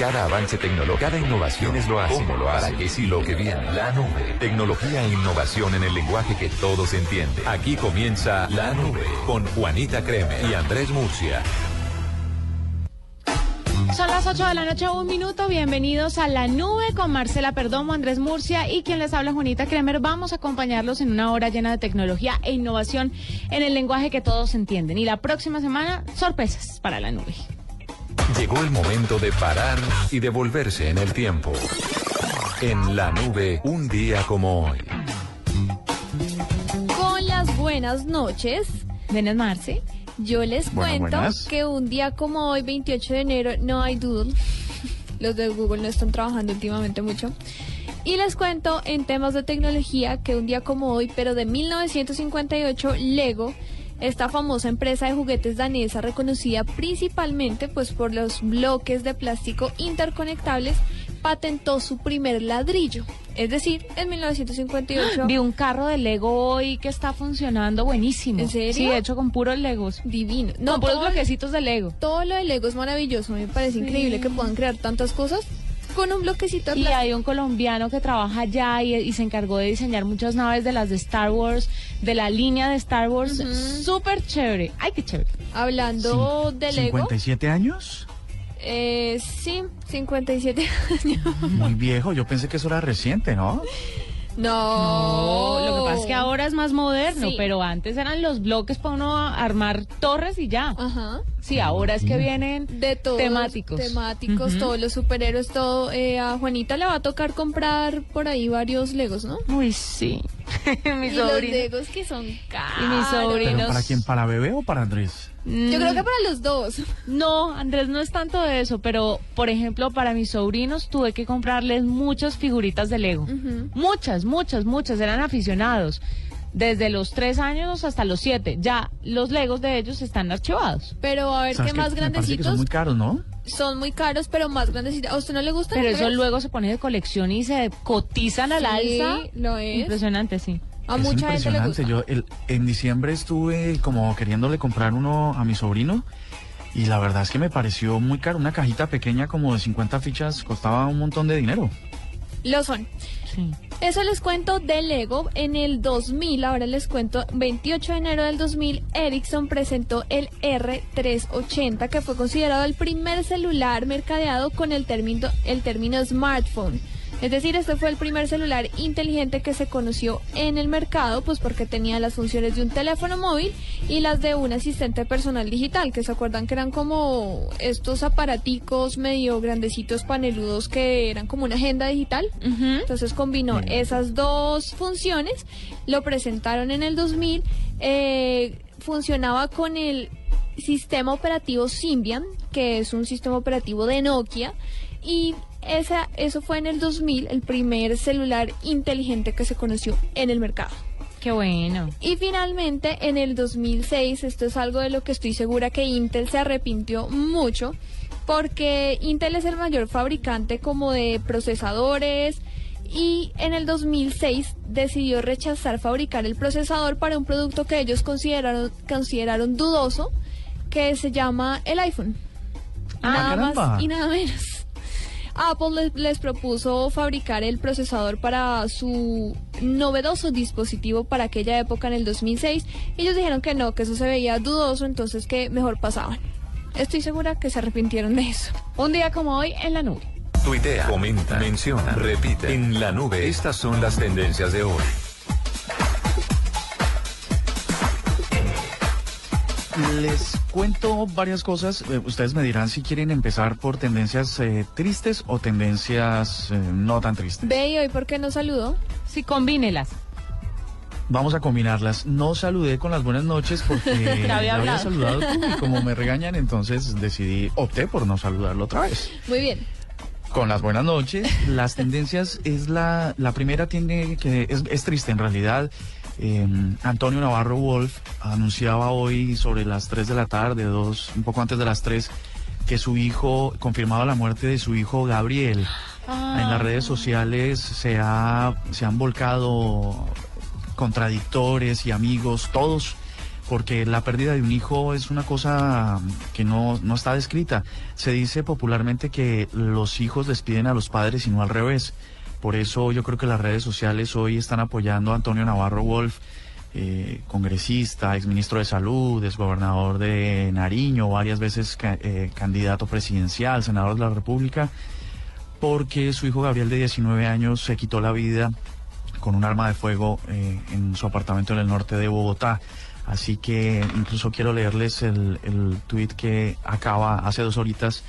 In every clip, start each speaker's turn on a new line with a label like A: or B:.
A: Cada avance tecnológico, cada innovación es lo hace. ¿Cómo lo hace? ¿Para qué sí lo que viene? La nube. Tecnología e innovación en el lenguaje que todos entienden. Aquí comienza La Nube con Juanita Creme y Andrés Murcia.
B: Son las 8 de la noche, un minuto. Bienvenidos a La Nube con Marcela Perdomo, Andrés Murcia y quien les habla, Juanita Kremer. Vamos a acompañarlos en una hora llena de tecnología e innovación en el lenguaje que todos entienden. Y la próxima semana, sorpresas para La Nube.
A: Llegó el momento de parar y devolverse en el tiempo. En La Nube, un día como hoy.
C: Con las buenas noches,
B: Buenas, Marce.
C: yo les
D: Bueno,
C: cuento
D: buenas.
C: que un día como hoy, 28 de enero, no hay doodle. Los de Google no están trabajando últimamente mucho. Y les cuento en temas de tecnología que un día como hoy, pero de 1958, Lego, esta famosa empresa de juguetes danesa reconocida principalmente pues por los bloques de plástico interconectables, patentó su primer ladrillo. Es decir, en 1958
B: Vi un carro de Lego hoy que está funcionando buenísimo.
C: ¿En serio?
B: Sí, hecho con puros Legos.
C: divino.
B: No, con puros bloquecitos de Lego.
C: todo lo de Lego es maravilloso. Me parece increíble que puedan crear tantas cosas con un bloquecito de
B: Y hay un colombiano que trabaja allá y, y se encargó de diseñar muchas naves de las de Star Wars, de la línea de Star Wars. Súper chévere. Ay, qué chévere.
C: Hablando de Lego,
D: ¿57 años?
C: eh, sí, 57 años.
D: Muy viejo, yo pensé que eso era reciente, ¿no?
C: No.
B: Lo que pasa es que ahora es más moderno,
C: Sí.
B: pero antes eran los bloques para uno armar torres y ya.
C: Ajá.
B: Sí, ahora es que vienen
C: De todos.
B: temáticos.
C: Temáticos, todos los superhéroes, todo. Eh, a Juanita le va a tocar comprar por ahí varios Legos, ¿no?
B: Uy, sí.
C: y los. Legos que son caros.
B: Y mi sobrino.
D: ¿Pero para quién? ¿Para bebé o para Andrés?
C: Yo creo que para los dos.
B: No, Andrés, no es tanto de eso, pero por ejemplo, para mis sobrinos tuve que comprarles muchas figuritas de Lego. Muchas, muchas, muchas. Eran aficionados. Desde los tres años hasta los siete. Ya los Legos de ellos están archivados.
C: Pero a ver,
D: ¿Sabes
C: ¿qué más
D: Me parece que
C: grandecitos?
D: son muy caros, ¿no?
C: Son muy caros, pero más grandecitos. ¿A usted no le gustan?
B: Pero
C: ¿no
B: eso luego se pone de colección y se cotizan al
C: Sí,
B: alza.
C: lo es.
B: Impresionante, sí.
C: A
D: es
C: mucha gente le gusta.
D: impresionante. Yo el- en diciembre estuve como queriéndole comprar uno a mi sobrino y la verdad es que me pareció muy caro. Una cajita pequeña como de 50 fichas costaba un montón de dinero.
C: Lo son.
B: Sí.
C: Eso les cuento de Lego. En el 2000, ahora les cuento, 28 de enero del 2000, Ericsson presentó el R380, que fue considerado el primer celular mercadeado con el término, el término smartphone. Es decir, este fue el primer celular inteligente que se conoció en el mercado, pues porque tenía las funciones de un teléfono móvil y las de un asistente personal digital, que se acuerdan que eran como estos aparaticos medio grandecitos paneludos que eran como una agenda digital. Entonces combinó esas dos funciones, lo presentaron en el 2000, eh, funcionaba con el sistema operativo Symbian, que es un sistema operativo de Nokia, y esa, eso fue en el 2000 el primer celular inteligente que se conoció en el mercado.
B: Qué bueno.
C: Y finalmente, en el 2006, esto es algo de lo que estoy segura que Intel se arrepintió mucho, porque Intel es el mayor fabricante como de procesadores y en el 2006 decidió rechazar fabricar el procesador para un producto que ellos consideraron, consideraron dudoso, que se llama el iPhone.
D: Ah,
C: nada
D: caramba.
C: más y nada menos. Apple les, les propuso fabricar el procesador para su novedoso dispositivo para aquella época en el 2006. Ellos dijeron que no, que eso se veía dudoso, entonces que mejor pasaban. Estoy segura que se arrepintieron de eso.
B: Un día como hoy en la nube.
A: Tuitea, comenta, menciona, repite. En La Nube, estas son las tendencias de hoy.
D: Les cuento varias cosas. Eh, ustedes me dirán si quieren empezar por tendencias eh, tristes o tendencias eh, no tan tristes.
C: Ve y hoy, ¿por qué no saludó?
B: Sí, combínelas.
D: Vamos a combinarlas. No saludé con las buenas noches porque
B: Ya había
D: había saludado tú y como me regañan, entonces decidí, opté por no saludarlo otra vez.
C: Muy bien.
D: Con las buenas noches, las tendencias es la, la primera tiene que es, es triste en realidad. Eh, Antonio Navarro Wolf anunciaba hoy sobre las 3 de la tarde, dos, un poco antes de las 3, que su hijo, confirmaba la muerte de su hijo Gabriel. En las redes sociales se, ha, se han volcado contradictores y amigos, todos porque la pérdida de un hijo es una cosa que no, no está descrita. Se dice popularmente que los hijos despiden a los padres y no al revés. Por eso yo creo que las redes sociales hoy están apoyando a Antonio Navarro Wolf, eh, congresista, exministro de Salud, exgobernador de Nariño, varias veces eh, candidato presidencial, senador de la República, porque su hijo Gabriel de 19 años se quitó la vida con un arma de fuego eh, en su apartamento en el norte de Bogotá. Así que incluso quiero leerles el, el tuit que acaba hace dos horitas.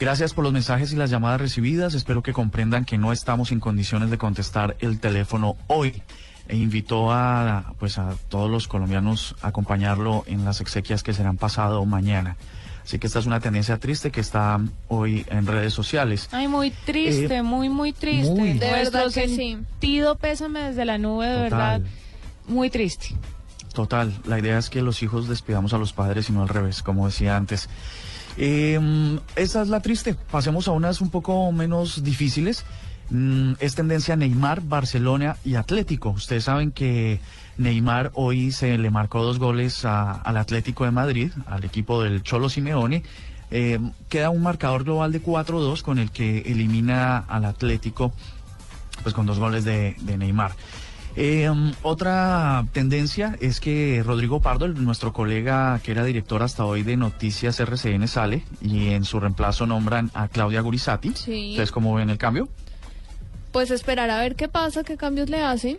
D: Gracias por los mensajes y las llamadas recibidas. Espero que comprendan que no estamos en condiciones de contestar el teléfono hoy. E invitó a, pues a todos los colombianos a acompañarlo en las exequias que serán pasado mañana. Así que esta es una tendencia triste que está hoy en redes sociales.
B: Ay, muy triste,
D: Eh,
B: muy, muy triste.
D: muy.
C: De verdad que sí.
B: sentido pésame desde la nube, de
D: Total.
B: verdad. Muy triste.
D: Total, la idea es que los hijos despidamos a los padres y no al revés, como decía antes. Eh, esa es la triste. Pasemos a unas un poco menos difíciles. Mm, es tendencia Neymar, Barcelona y Atlético. Ustedes saben que Neymar hoy se le marcó dos goles a- al Atlético de Madrid, al equipo del Cholo Simeone. Eh, queda un marcador global de 4-2 con el que elimina al Atlético pues con dos goles de, de Neymar. Eh, otra tendencia es que Rodrigo Pardo, el- nuestro colega que era director hasta hoy de Noticias RCN, sale y en su reemplazo nombran a Claudia Gurizati.
C: Sí.
D: ¿Ustedes cómo ven el cambio?
C: Pues esperar a ver qué pasa, qué cambios le hacen.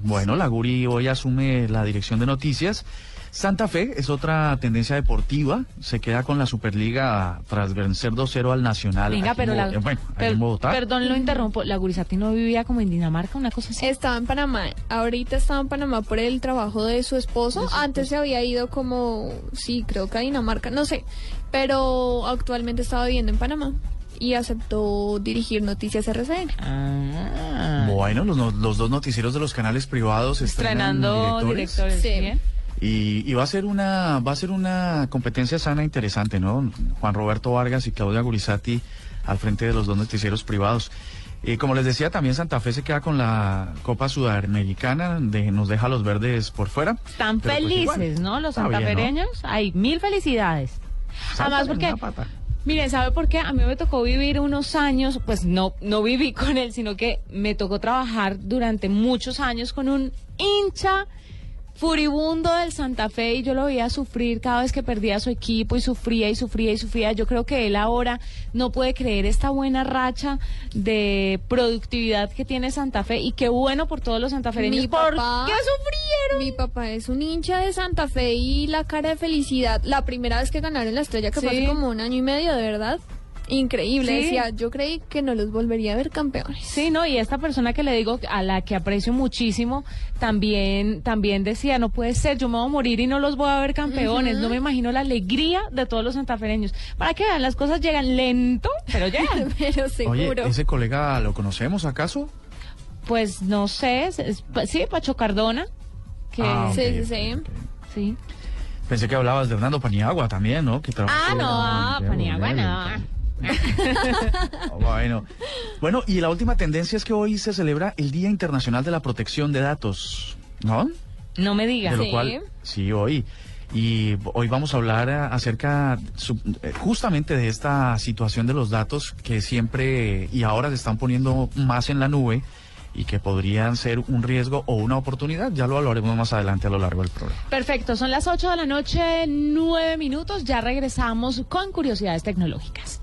D: Bueno, la Guri hoy asume la dirección de noticias. Santa Fe es otra tendencia deportiva. Se queda con la Superliga tras vencer 2-0 al Nacional.
B: Venga,
D: en
B: pero la.
D: eh, bueno,
B: per-
D: en Bogotá.
B: Perdón, lo interrumpo. La Gurizati no vivía como en Dinamarca, una cosa así.
C: Estaba en Panamá. Ahorita estaba en Panamá por el trabajo de su esposo. Antes se había ido como, sí, creo que a Dinamarca, no sé. Pero actualmente estaba viviendo en Panamá y aceptó dirigir Noticias RCN.
B: Ah.
D: Bueno, los, no- los dos noticieros de los canales privados estrenan
B: Estrenando directores.
C: Sí.
D: Y, y va a ser una va a ser una competencia sana e interesante, ¿no? Juan Roberto Vargas y Claudia Gurizati al frente de los dos noticieros privados. Eh, como les decía, también Santa Fe se queda con la Copa Sudamericana, de, nos deja los verdes por fuera.
B: Están
D: Pero, pues,
B: felices,
D: igual,
B: ¿no? Los santafereños. Hay mil felicidades. Además,
D: Sáltale
B: porque, miren, ¿sabe por qué? A mí me tocó vivir unos años, pues no, no viví con él, sino que me tocó trabajar durante muchos años con un hincha furibundo del Santa Fe y yo lo veía sufrir cada vez que perdía a su equipo y sufría y sufría y sufría. Yo creo que él ahora no puede creer esta buena racha de productividad que tiene Santa Fe y qué bueno por todos los santafereños.
C: Mi
B: ¿Por
C: papá-
B: qué sufrieron?
C: Mi papá es un hincha de Santa Fe y la cara de felicidad. La primera vez que ganaron la estrella, que fue
B: Sí.
C: hace como un año y medio, de verdad. Increíble.
B: Sí.
C: Decía, yo creí que no los volvería a ver campeones.
B: Sí, no, y esta persona que le digo, a la que aprecio muchísimo, también, también decía, no puede ser, yo me voy a morir y no los voy a ver campeones. No me imagino la alegría de todos los santafereños. Para que vean, las cosas llegan lento, pero llegan.
C: Pero seguro.
D: Oye, ¿ese colega lo conocemos acaso?
B: pues no sé, es- es- sí, Pacho Cardona, que
D: Ah,
C: Sí, sí, sí.
D: Pensé que hablabas de Hernando Paniagua también, ¿no? Que trabajó
B: Ah, no, Paniagua no.
D: bueno. bueno, y la última tendencia es que hoy se celebra el Día Internacional de la Protección de Datos, ¿no?
B: No me diga.
D: De lo
C: Sí.
D: cual, sí, hoy. Y hoy vamos a hablar eh, acerca eh, justamente de esta situación de los datos que siempre y ahora se están poniendo más en la nube y que podrían ser un riesgo o una oportunidad. Ya lo hablaremos más adelante a lo largo del programa.
B: Perfecto, son las 8 de la noche, 9 minutos, ya regresamos con curiosidades tecnológicas.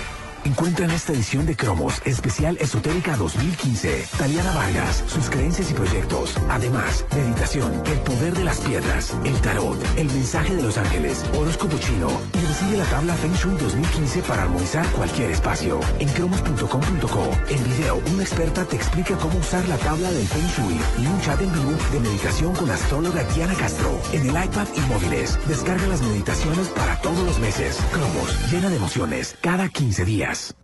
E: Encuentra en esta edición de Cromos Especial Esotérica 2015 Taliana Vargas, sus creencias y proyectos. Además, meditación, el poder de las piedras, el tarot, el mensaje de los ángeles, horóscopo chino y recibe la tabla Feng Shui 2015 para armonizar cualquier espacio. En cromos.com.co, en video, una experta te explica cómo usar la tabla del Feng Shui y un chat en vivo de meditación con la astróloga Diana Castro. En el iPad y móviles, descarga las meditaciones para todos los meses. Cromos, llena de emociones, cada 15 días. ass.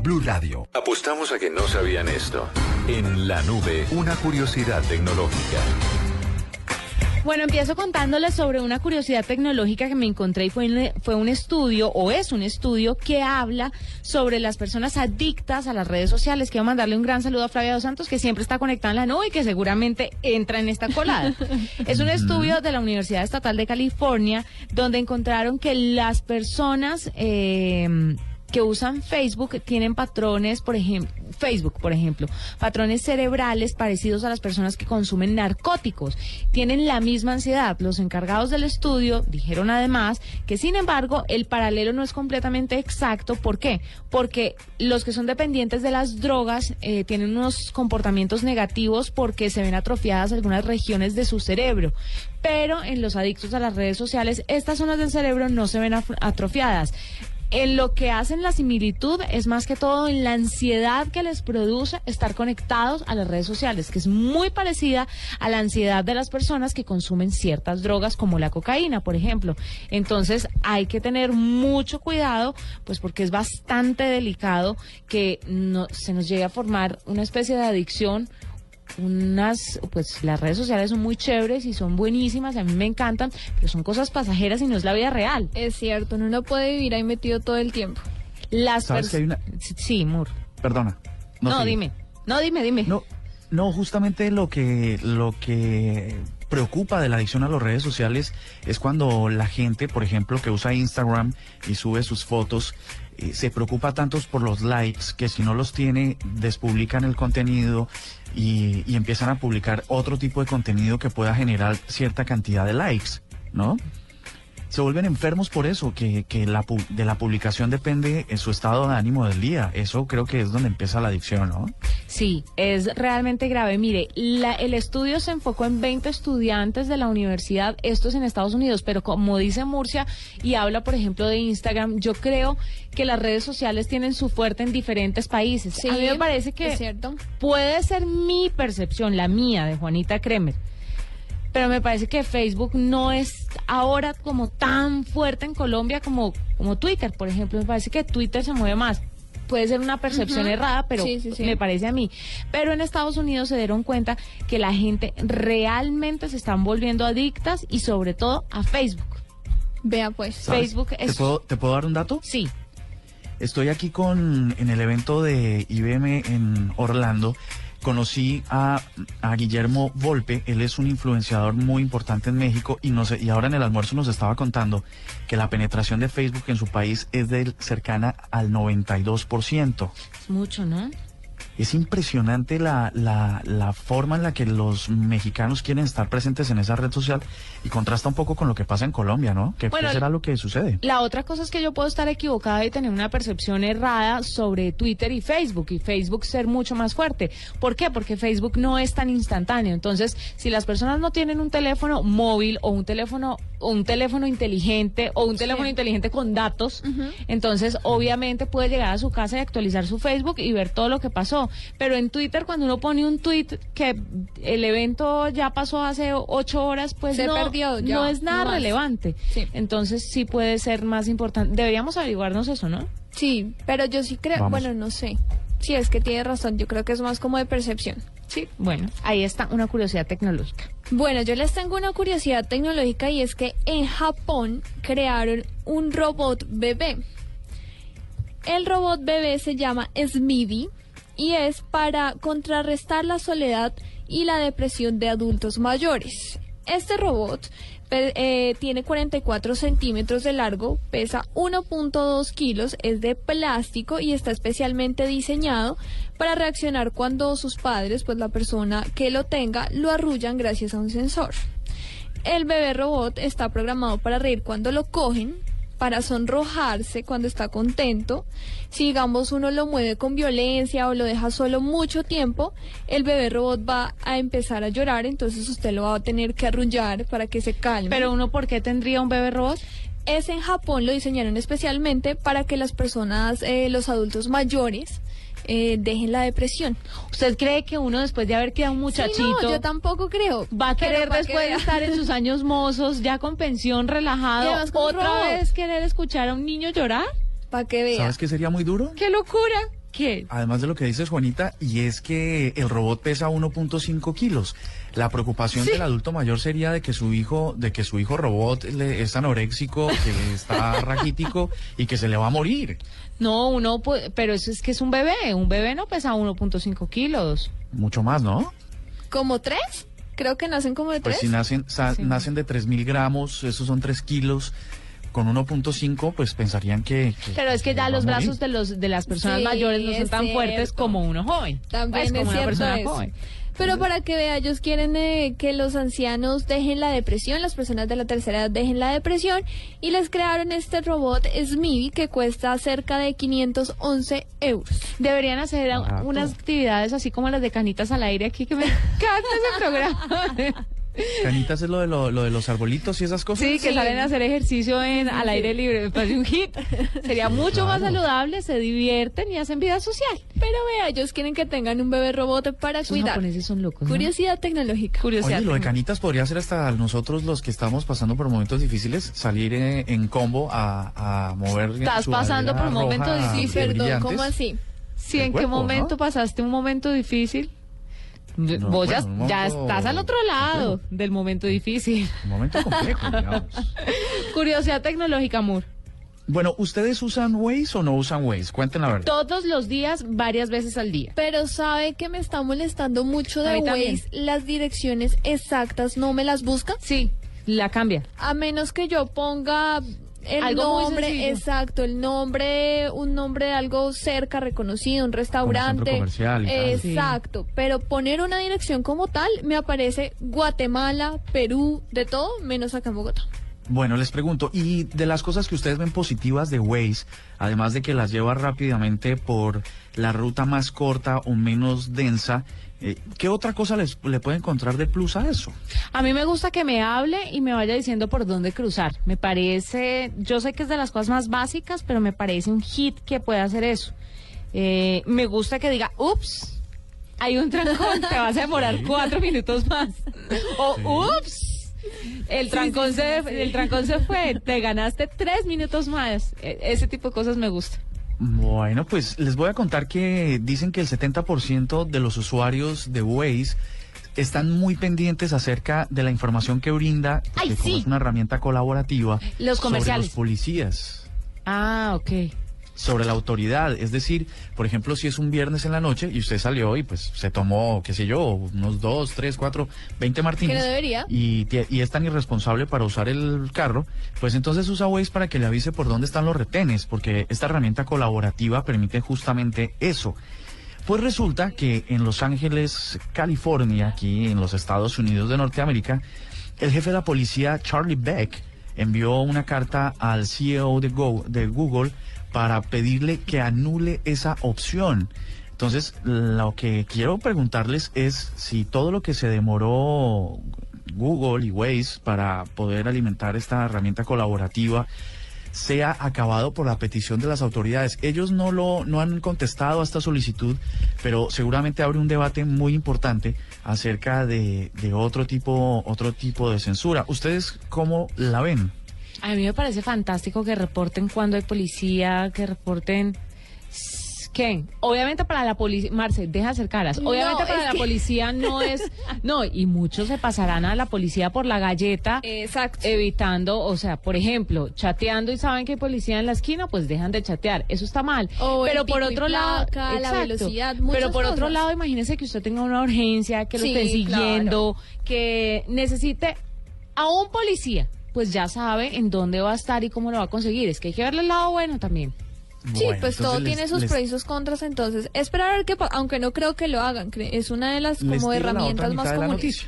E: Blue Radio.
A: Apostamos a que no sabían esto. En la nube, una curiosidad tecnológica.
B: Bueno, empiezo contándoles sobre una curiosidad tecnológica que me encontré y fue, fue un estudio, o es un estudio, que habla sobre las personas adictas a las redes sociales. Quiero mandarle un gran saludo a Flavia Dos Santos, que siempre está conectada en la nube y que seguramente entra en esta colada. es un estudio de la Universidad Estatal de California, donde encontraron que las personas... Eh, que usan Facebook tienen patrones, por ejemplo, Facebook, por ejemplo, patrones cerebrales parecidos a las personas que consumen narcóticos. Tienen la misma ansiedad. Los encargados del estudio dijeron además que, sin embargo, el paralelo no es completamente exacto. ¿Por qué? Porque los que son dependientes de las drogas eh, tienen unos comportamientos negativos porque se ven atrofiadas algunas regiones de su cerebro. Pero en los adictos a las redes sociales, estas zonas del cerebro no se ven atrofiadas. En lo que hacen la similitud es más que todo en la ansiedad que les produce estar conectados a las redes sociales, que es muy parecida a la ansiedad de las personas que consumen ciertas drogas como la cocaína, por ejemplo. Entonces hay que tener mucho cuidado, pues porque es bastante delicado que no, se nos llegue a formar una especie de adicción unas, pues las redes sociales son muy chéveres y son buenísimas, a mí me encantan, pero son cosas pasajeras y no es la vida real.
F: Es cierto, uno no puede vivir ahí metido todo el tiempo.
B: Las ¿Sabes Sí, Mur.
D: Perdona.
B: No, dime. No, dime, dime.
D: No, no, justamente lo que, lo que preocupa de la adicción a las redes sociales es cuando la gente, por ejemplo, que usa Instagram y sube sus fotos, eh, se preocupa tanto por los likes que si no los tiene, despublican el contenido y, y empiezan a publicar otro tipo de contenido que pueda generar cierta cantidad de likes, ¿no? Se vuelven enfermos por eso, que, que la, de la publicación depende en su estado de ánimo del día. Eso creo que es donde empieza la adicción, ¿no?
B: Sí, es realmente grave. Mire, la, el estudio se enfocó en 20 estudiantes de la universidad, esto es en Estados Unidos, pero como dice Murcia y habla, por ejemplo, de Instagram, yo creo que las redes sociales tienen su fuerte en diferentes países.
F: Sí,
B: A mí me parece que puede ser mi percepción, la mía, de Juanita Kremer pero me parece que Facebook no es ahora como tan fuerte en Colombia como, como Twitter, por ejemplo. Me parece que Twitter se mueve más. Puede ser una percepción errada, pero me parece a mí. Pero en Estados Unidos se dieron cuenta que la gente realmente se están volviendo adictas y sobre todo a Facebook.
F: Vea pues.
B: Facebook
D: es... ¿Te puedo, ¿Te puedo dar un dato?
B: Sí.
D: Estoy aquí con en el evento de IBM en Orlando conocí a, Guillermo Volpe, él es un influenciador muy importante en México y, no sé, y ahora en el almuerzo nos estaba contando que la penetración de Facebook en su país es de cercana al 92%.
B: Es mucho, ¿no?
D: Es impresionante la, la, la, forma en la que los mexicanos quieren estar presentes en esa red social y contrasta un poco con lo que pasa en Colombia, ¿no? ¿Qué será lo que sucede?
B: La otra cosa es que yo puedo estar equivocada y tener una percepción errada sobre Twitter y Facebook y Facebook ser mucho más fuerte. ¿Por qué? Porque Facebook no es tan instantáneo. Entonces, si las personas no tienen un teléfono móvil o un teléfono o un teléfono inteligente o un teléfono inteligente con datos, entonces obviamente puede llegar a su casa y actualizar su Facebook y ver todo lo que pasó. Pero en Twitter, cuando uno pone un tweet que el evento ya pasó hace ocho horas, pues
F: Se
B: no,
F: perdió,
B: no es nada relevante. Entonces sí puede ser más importante. Deberíamos averiguarnos eso, ¿no?
F: Sí, pero yo sí creo, bueno, no sé. Sí, es que tiene razón, yo creo que es más como de percepción.
B: Sí, bueno, ahí está una curiosidad tecnológica.
F: Bueno, yo les tengo una curiosidad tecnológica y es que en Japón crearon un robot bebé. El robot bebé se llama Smiddy y es para contrarrestar la soledad y la depresión de adultos mayores. Este robot eh, tiene 44 centímetros de largo, pesa 1.2 kilos, es de plástico y está especialmente diseñado para reaccionar cuando sus padres, pues la persona que lo tenga, lo arrullan gracias a un sensor. El bebé robot está programado para reír cuando lo cogen,
C: para sonrojarse cuando está contento. Si digamos uno lo mueve con violencia o lo deja solo mucho tiempo, el bebé robot va a empezar a llorar, entonces usted lo va a tener que arrullar para que se calme.
B: Pero uno, ¿por qué tendría un bebé robot?
C: es en Japón, lo diseñaron especialmente para que las personas, eh, los adultos mayores, eh, dejen la depresión.
B: ¿Usted cree que uno después de haber quedado un muchachito...
C: Sí, no, yo tampoco creo.
B: Va a querer después de estar en sus años mozos, ya con pensión, relajado, otra
C: robot.
B: vez querer escuchar a un niño llorar?
C: Para que vea.
D: ¿Sabes qué sería muy duro?
B: ¡Qué locura! ¿Qué?
D: Además de lo que dices, Juanita, y es que el robot pesa 1.5 kilos. La preocupación del adulto mayor sería de que su hijo, de que su hijo robot le- es anoréxico, que está raquítico y que se le va a morir.
B: No, uno puede, pero eso es que es un bebé. Un bebé no pesa 1.5 kilos.
D: Mucho más, ¿no?
C: ¿Como tres? Creo que nacen como de
D: Pues
C: tres.
D: si nacen, sa-
B: Sí.
D: nacen de 3.000 gramos, esos son 3 kilos. Con 1.5, pues pensarían que... que-
B: Pero es que
D: se
B: ya los brazos de los de las personas
C: Sí,
B: mayores no son tan fuertes como uno joven.
C: También
B: Pues, como
C: es
B: una
C: cierto
B: persona
C: eso.
B: joven.
C: Pero para que vea, ellos quieren eh, que los ancianos dejen la depresión, las personas de la tercera edad dejen la depresión y les crearon este robot Smibi que cuesta cerca de 511 euros.
B: Deberían hacer unas actividades así como las de canitas al aire aquí que me encanta ese programa.
D: Canitas es lo de, lo, lo de los arbolitos y esas cosas.
B: Sí, que
C: Sí.
B: salen a hacer ejercicio en, al aire libre, me parece un hit. Sería mucho más saludable, se divierten y hacen vida social.
C: Pero vea, ellos quieren que tengan un bebé robot para
B: Esos
C: cuidar.
B: japoneses son locos. ¿no?
C: Curiosidad tecnológica.
B: Curiosidad.
D: Oye, lo de canitas podría ser hasta nosotros los que estamos pasando por momentos difíciles, salir eh, en combo a, a mover.
B: Estás pasando por un
D: bandera
B: momento
D: roja
B: difícil.
C: Sí, perdón. ¿cómo así?
B: Sí,
D: el
B: ¿en qué momento
D: ¿no?
B: pasaste un momento difícil?
D: No,
B: Vos ya,
D: bueno, un
B: ya
D: momento
B: estás al otro lado
D: complejo.
B: del momento difícil.
D: Un momento complejo, digamos.
B: Curiosidad tecnológica, amor.
D: Bueno, ¿ustedes usan Waze o no usan Waze? Cuenten la verdad.
B: Todos los días, varias veces al día.
C: Pero sabe que me está molestando mucho de. Waze. Las direcciones exactas no me las busca.
B: Sí, la cambia.
C: A menos que yo ponga el
B: Algo
C: nombre exacto, el nombre, un nombre de algo cerca reconocido, un restaurante.
D: comercial y tal.
C: Exacto. Pero poner una dirección como tal me aparece Guatemala, Perú, de todo, menos acá en Bogotá.
D: Bueno, les pregunto, y de las cosas que ustedes ven positivas de Waze, además de que las lleva rápidamente por la ruta más corta o menos densa, ¿qué otra cosa les, le puede encontrar de plus a eso?
B: A mí me gusta que me hable y me vaya diciendo por dónde cruzar. Me parece, yo sé que es de las cosas más básicas, pero me parece un hit que pueda hacer eso. Eh, me gusta que diga, ups, hay un trancón, te vas a demorar cuatro minutos más. O, ups, el trancón, se, el trancón se fue, te ganaste tres minutos más. E- ese tipo de cosas me gusta.
D: Bueno, pues les voy a contar que dicen que el 70% de los usuarios de Waze están muy pendientes acerca de la información que brinda,
B: ¡Ay,
D: como
B: sí!
D: es una herramienta colaborativa,
B: Los
D: sobre
B: comerciales.
D: los policías.
B: Ah, ok.
D: Sobre la autoridad. Es decir, por ejemplo, si es un viernes en la noche y usted salió y pues se tomó, qué sé yo, unos dos, tres, cuatro, veinte martines.
C: Que no debería.
D: Y, tie- y es tan irresponsable para usar el carro, pues entonces usa Waze para que le avise por dónde están los retenes, porque esta herramienta colaborativa permite justamente eso. Pues resulta que en Los Ángeles, California, aquí en los Estados Unidos de Norteamérica, el jefe de la policía, Charlie Beck, envió una carta al CEO de, Go- de Google para pedirle que anule esa opción. Entonces, lo que quiero preguntarles es si todo lo que se demoró Google y Waze para poder alimentar esta herramienta colaborativa sea acabado por la petición de las autoridades. Ellos no lo no han contestado a esta solicitud, pero seguramente abre un debate muy importante acerca de, de otro tipo otro tipo de censura. ¿Ustedes cómo la ven?
B: A mí me parece fantástico que reporten cuando hay policía, que reporten... ¿Qué? Obviamente para la policía, Marce, deja de hacer caras. Obviamente
C: No,
B: para la
C: que-
B: policía no es, no, y muchos se pasarán a la policía por la galleta,
C: Exacto.
B: evitando, o sea, por ejemplo, chateando y saben que hay policía en la esquina, pues dejan de chatear. Eso está mal.
C: O el
B: Pero por otro lado,
C: la
B: exacto.
C: velocidad,
B: Pero por otro lado, imagínese que usted tenga una urgencia, que lo
C: Sí,
B: estén siguiendo, que necesite a un policía, pues ya sabe en dónde va a estar y cómo lo va a conseguir. Es que hay que verle el lado bueno también.
C: Sí,
D: Bueno,
C: pues todo
D: les-
C: tiene sus
D: les-
C: pros y sus contras, entonces esperar a ver qué pasa, aunque no creo que lo hagan, es una de las como herramientas más comunes.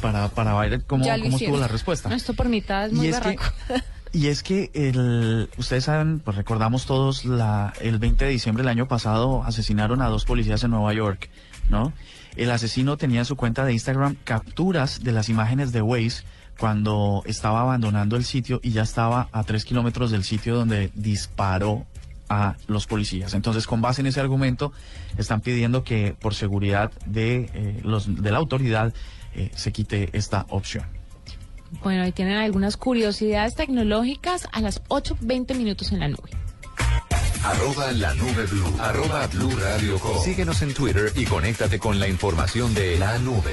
D: para, para ver cómo, cómo estuvo la respuesta.
B: No, esto por mitad es muy
D: y es que,
B: barraco.
D: Y es que el, ustedes saben, pues recordamos todos, la, el 20 de diciembre del año pasado asesinaron a dos policías en Nueva York, ¿no? El asesino tenía en su cuenta de Instagram capturas de las imágenes de Waze cuando estaba abandonando el sitio y ya estaba a tres kilómetros del sitio donde disparó a los policías. Entonces, con base en ese argumento, están pidiendo que por seguridad de, eh, los, de la autoridad eh, se quite esta opción.
B: Bueno, ahí tienen algunas curiosidades tecnológicas a las 8.20 minutos en la nube.
A: Arroba la nube blue. Arroba blue radio com. Síguenos en Twitter y conéctate con la información de la nube.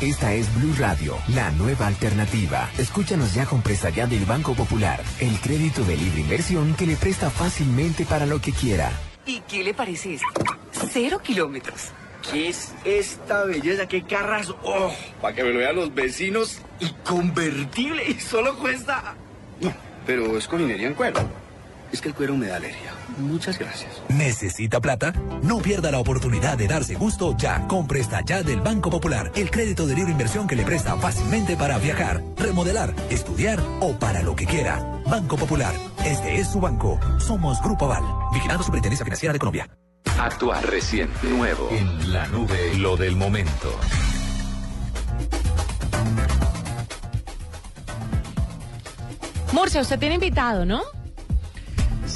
G: Esta es Blue Radio, la nueva alternativa. Escúchanos ya con presta ya del Banco Popular, el crédito de libre inversión que le presta fácilmente para lo que quiera.
H: ¿Y qué le parece esto? Cero kilómetros.
I: ¿Qué es esta belleza? ¿Qué carras? ¡Oh! Para que me lo vean los vecinos. Y convertible. Y solo cuesta. No, pero es con minería en cuero. Es que el cuero me da alergia. Muchas gracias.
G: ¿Necesita plata? No pierda la oportunidad de darse gusto ya. con Presta Ya del Banco Popular. El crédito de libre inversión que le presta fácilmente para viajar, remodelar, estudiar o para lo que quiera. Banco Popular. Este es su banco. Somos Grupo Aval. Vigilando Superintendencia Financiera de Colombia.
A: Actuar reciente, nuevo, en la nube, lo del momento.
B: Murcia, usted tiene invitado, ¿no?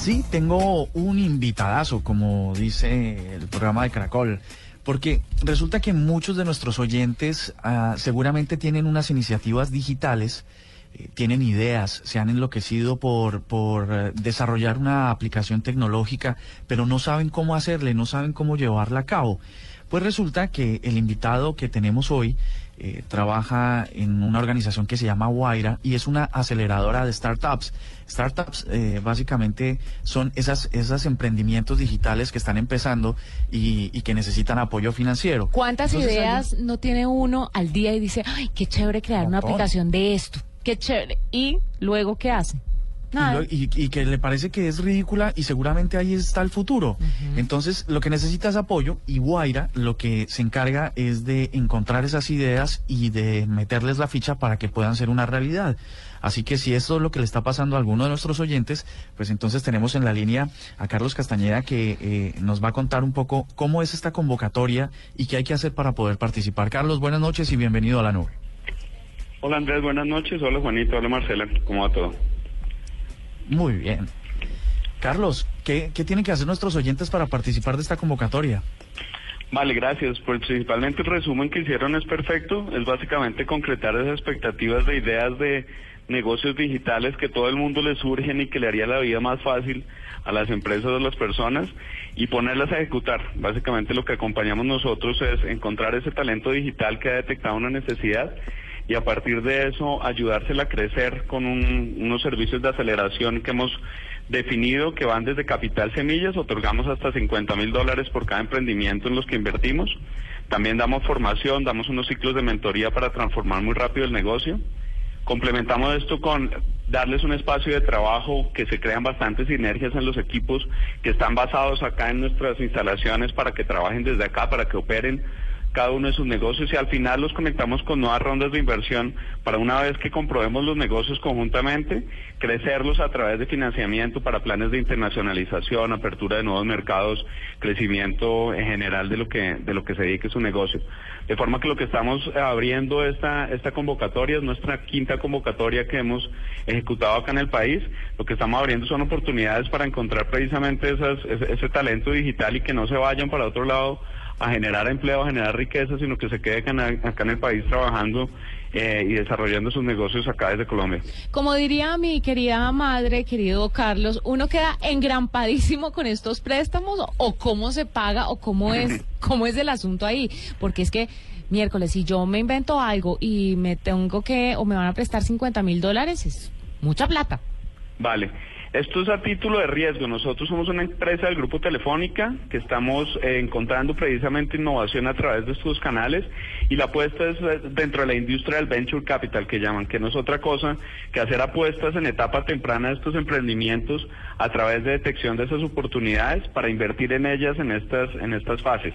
D: Sí, tengo un invitadazo, como dice el programa de Caracol, porque resulta que muchos de nuestros oyentes ah, seguramente tienen unas iniciativas digitales, eh, tienen ideas, se han enloquecido por, por eh, desarrollar una aplicación tecnológica, pero no saben cómo hacerle, no saben cómo llevarla a cabo. Pues resulta que el invitado que tenemos hoy eh, trabaja en una organización que se llama Waira y es una aceleradora de startups. Startups eh, básicamente son esas, esos emprendimientos digitales que están empezando y, y que necesitan apoyo financiero.
B: ¿Cuántas
D: Entonces,
B: ideas no tiene uno al día y dice, ay, qué chévere crear una aplicación de esto? Qué chévere. ¿Y luego qué hace?
D: Y,
B: Nada.
D: lo- y- y que le parece que es ridícula y seguramente ahí está el futuro. Entonces, lo que necesita es apoyo y Guaira lo que se encarga es de encontrar esas ideas y de meterles la ficha para que puedan ser una realidad. Así que si esto es lo que le está pasando a alguno de nuestros oyentes, pues entonces tenemos en la línea a Carlos Castañeda que eh, nos va a contar un poco cómo es esta convocatoria y qué hay que hacer para poder participar. Carlos, buenas noches y bienvenido a la nube.
J: Hola Andrés, buenas noches. Hola Juanito, hola Marcela. ¿Cómo va todo?
D: Muy bien. Carlos, ¿qué, qué tienen que hacer nuestros oyentes para participar de esta convocatoria?
J: Vale, gracias. Pues principalmente el resumen que hicieron es perfecto. Es básicamente concretar esas expectativas de ideas de negocios digitales que todo el mundo le surgen y que le haría la vida más fácil a las empresas o a las personas y ponerlas a ejecutar. Básicamente lo que acompañamos nosotros es encontrar ese talento digital que ha detectado una necesidad y a partir de eso ayudársela a crecer con un- unos servicios de aceleración que hemos definido que van desde capital semillas, otorgamos hasta 50 mil dólares por cada emprendimiento en los que invertimos. También damos formación, damos unos ciclos de mentoría para transformar muy rápido el negocio. Complementamos esto con darles un espacio de trabajo que se crean bastantes sinergias en los equipos que están basados acá en nuestras instalaciones para que trabajen desde acá, para que operen cada uno de sus negocios y al final los conectamos con nuevas rondas de inversión para una vez que comprobemos los negocios conjuntamente, crecerlos a través de financiamiento para planes de internacionalización, apertura de nuevos mercados, crecimiento en general de lo que de lo que se dedique su negocio. De forma que lo que estamos abriendo esta esta convocatoria es nuestra quinta convocatoria que hemos ejecutado acá en el país. Lo que estamos abriendo son oportunidades para encontrar precisamente esas, ese, ese talento digital y que no se vayan para otro lado a generar empleo, a generar riqueza, sino que se quede acá en, el país trabajando eh, y desarrollando sus negocios acá desde Colombia.
B: Como diría mi querida madre, querido Carlos, uno queda engrampadísimo con estos préstamos o cómo se paga o cómo es, cómo es el asunto ahí. Porque es que miércoles, si yo me invento algo y me tengo que, o me van a prestar 50 mil dólares, es mucha plata.
J: Vale. Esto es a título de riesgo. Nosotros somos una empresa del Grupo Telefónica que estamos eh, encontrando precisamente innovación a través de estos canales y la apuesta es eh, dentro de la industria del venture capital que llaman, que no es otra cosa que hacer apuestas en etapa temprana de estos emprendimientos a través de detección de esas oportunidades para invertir en ellas en estas en estas fases.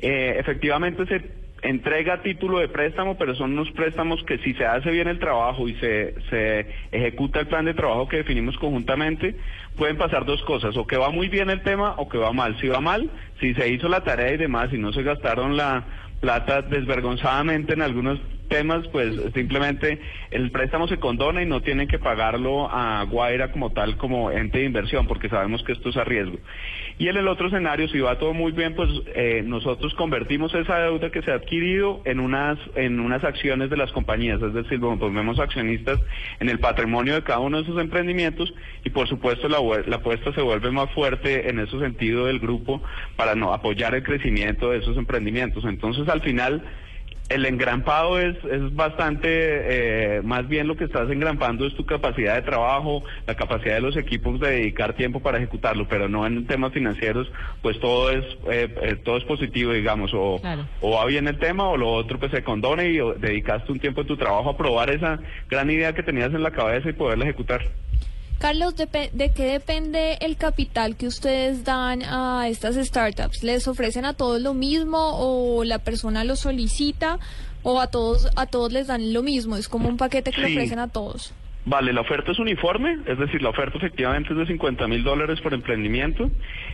J: Eh, efectivamente se entrega título de préstamo, pero son unos préstamos que si se hace bien el trabajo y se, se ejecuta el plan de trabajo que definimos conjuntamente, pueden pasar dos cosas, o que va muy bien el tema o que va mal. Si va mal, si se hizo la tarea y demás y no se gastaron la plata desvergonzadamente en algunos temas, pues simplemente el préstamo se condona y no tienen que pagarlo a Guaira como tal, como ente de inversión, porque sabemos que esto es a riesgo. Y en el otro escenario, si va todo muy bien, pues eh, nosotros convertimos esa deuda que se ha adquirido en unas, en unas acciones de las compañías, es decir, bueno, pues vemos accionistas en el patrimonio de cada uno de esos emprendimientos y por supuesto la, la apuesta se vuelve más fuerte en ese sentido del grupo para no apoyar el crecimiento de esos emprendimientos. Entonces, al final, el engrampado es, es bastante, eh, más bien lo que estás engrampando es tu capacidad de trabajo, la capacidad de los equipos de dedicar tiempo para ejecutarlo, pero no en temas financieros, pues todo es, eh, eh, todo es positivo, digamos, o, o va bien el tema o lo otro pues se condone y dedicaste un tiempo de tu trabajo a probar esa gran idea que tenías en la cabeza y poderla ejecutar.
F: Carlos, ¿de, qué depende el capital que ustedes dan a estas startups? ¿Les ofrecen a todos lo mismo o la persona lo solicita o a todos a todos les dan lo mismo? Es como un paquete que le ofrecen a todos.
J: Vale, la oferta es uniforme, es decir, la oferta efectivamente es de 50 mil dólares por emprendimiento.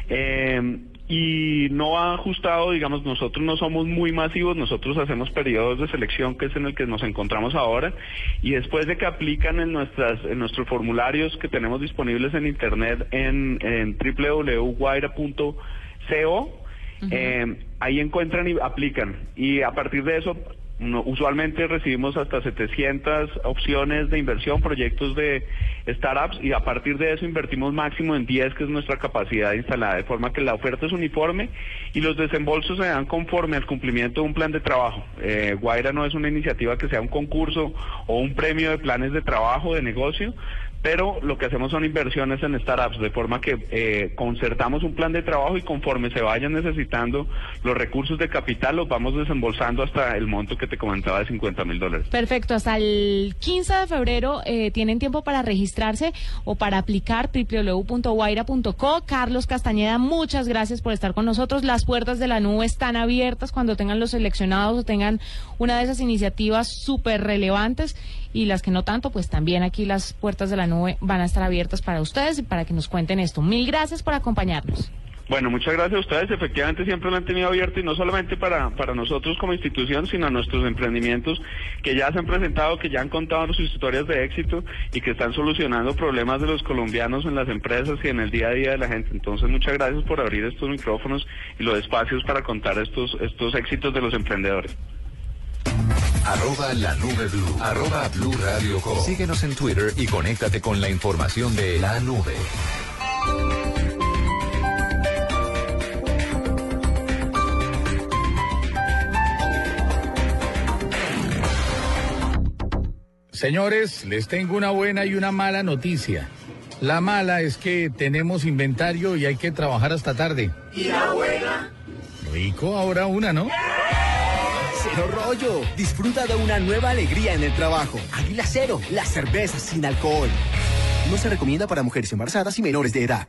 J: Eh, y no ha ajustado, digamos, nosotros no somos muy masivos, nosotros hacemos periodos de selección que es en el que nos encontramos ahora y después de que aplican en nuestras en nuestros formularios que tenemos disponibles en internet en, en www.guaira.co eh, ahí encuentran y aplican. Y a partir de eso usualmente recibimos hasta 700 opciones de inversión, proyectos de startups y a partir de eso invertimos máximo en 10, que es nuestra capacidad instalada, de forma que la oferta es uniforme y los desembolsos se dan conforme al cumplimiento de un plan de trabajo. Eh, Guaira no es una iniciativa que sea un concurso o un premio de planes de trabajo, de negocio, pero lo que hacemos son inversiones en startups, de forma que eh, concertamos un plan de trabajo y conforme se vayan necesitando los recursos de capital, los vamos desembolsando hasta el monto que te comentaba de 50 mil dólares.
B: Perfecto, hasta el 15 de febrero eh, tienen tiempo para registrarse o para aplicar www.guaira.co. Carlos Castañeda, muchas gracias por estar con nosotros. Las puertas de la nube están abiertas cuando tengan los seleccionados o tengan una de esas iniciativas súper relevantes y las que no tanto, pues también aquí las puertas de la nube van a estar abiertas para ustedes y para que nos cuenten esto. Mil gracias por acompañarnos.
J: Bueno, muchas gracias a ustedes. Efectivamente, siempre lo han tenido abierto y no solamente para, para nosotros como institución, sino a nuestros emprendimientos que ya se han presentado, que ya han contado sus historias de éxito y que están solucionando problemas de los colombianos en las empresas y en el día a día de la gente. Entonces, muchas gracias por abrir estos micrófonos y los espacios para contar estos, estos éxitos de los emprendedores.
A: Arroba la nube blue. Arroba blue radio Síguenos en Twitter y conéctate con la información de la nube.
K: Señores, les tengo una buena y una mala noticia. La mala es que tenemos inventario y hay que trabajar hasta tarde.
L: ¿Y la buena?
K: Rico, ahora una, ¿no?
M: Rollo. Disfruta de una nueva alegría en el trabajo. Águila Cero, la cerveza sin alcohol. No se recomienda para mujeres embarazadas y menores de edad.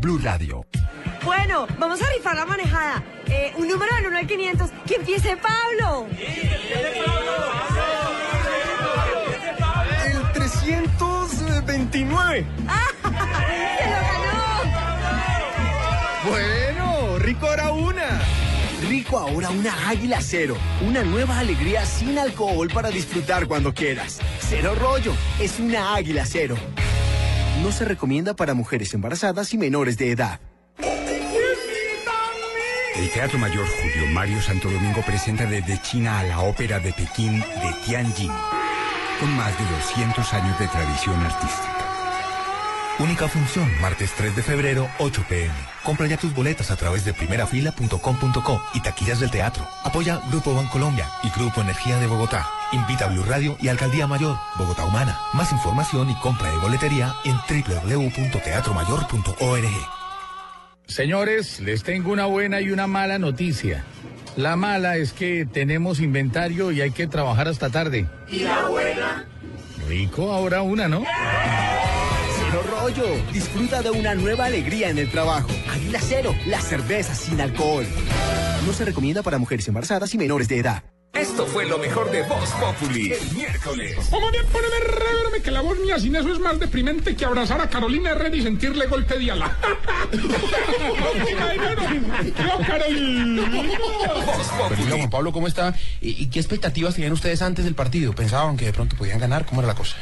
E: Blue Radio.
N: Bueno, vamos a rifar la manejada. Eh, un número del 1 al 500. ¡Que empiece Pablo!
O: El 329.
N: ¡Se lo ganó!
O: Bueno, rico ahora una.
M: Rico ahora una águila cero. Una nueva alegría sin alcohol para disfrutar cuando quieras. Cero rollo. Es una águila cero. No se recomienda para mujeres embarazadas y menores de edad.
P: El Teatro Mayor Julio Mario Santo Domingo presenta desde China a la ópera de Pekín de Tianjin, con más de 200 años de tradición artística.
L: Única función, martes 3 de febrero, 8 pm. Compra ya tus boletas a través de primerafila.com.co y taquillas del teatro. Apoya Grupo Bancolombia y Grupo Energía de Bogotá. Invita a Blue Radio y Alcaldía Mayor, Bogotá Humana. Más información y compra de boletería en www.teatromayor.org.
K: Señores, les tengo una buena y una mala noticia. La mala es que tenemos inventario y hay que trabajar hasta tarde.
N: ¿Y la buena?
K: Rico, ahora una, ¿no?
M: Rollo. Disfruta de una nueva alegría en el trabajo. Águila Cero, la cerveza sin alcohol. No se recomienda para mujeres embarazadas y menores de edad.
Q: Esto fue lo mejor de Voz Populi el miércoles.
R: Poneme, poneme, revérame que la voz mía sin eso es más deprimente que abrazar a Carolina Herrera y sentirle golpe de ala. ¡No, Carolina!
S: Juan Pablo, ¿cómo está? ¿Y, ¿Y qué expectativas tenían ustedes antes del partido? ¿Pensaban que de pronto podían ganar? ¿Cómo era la cosa?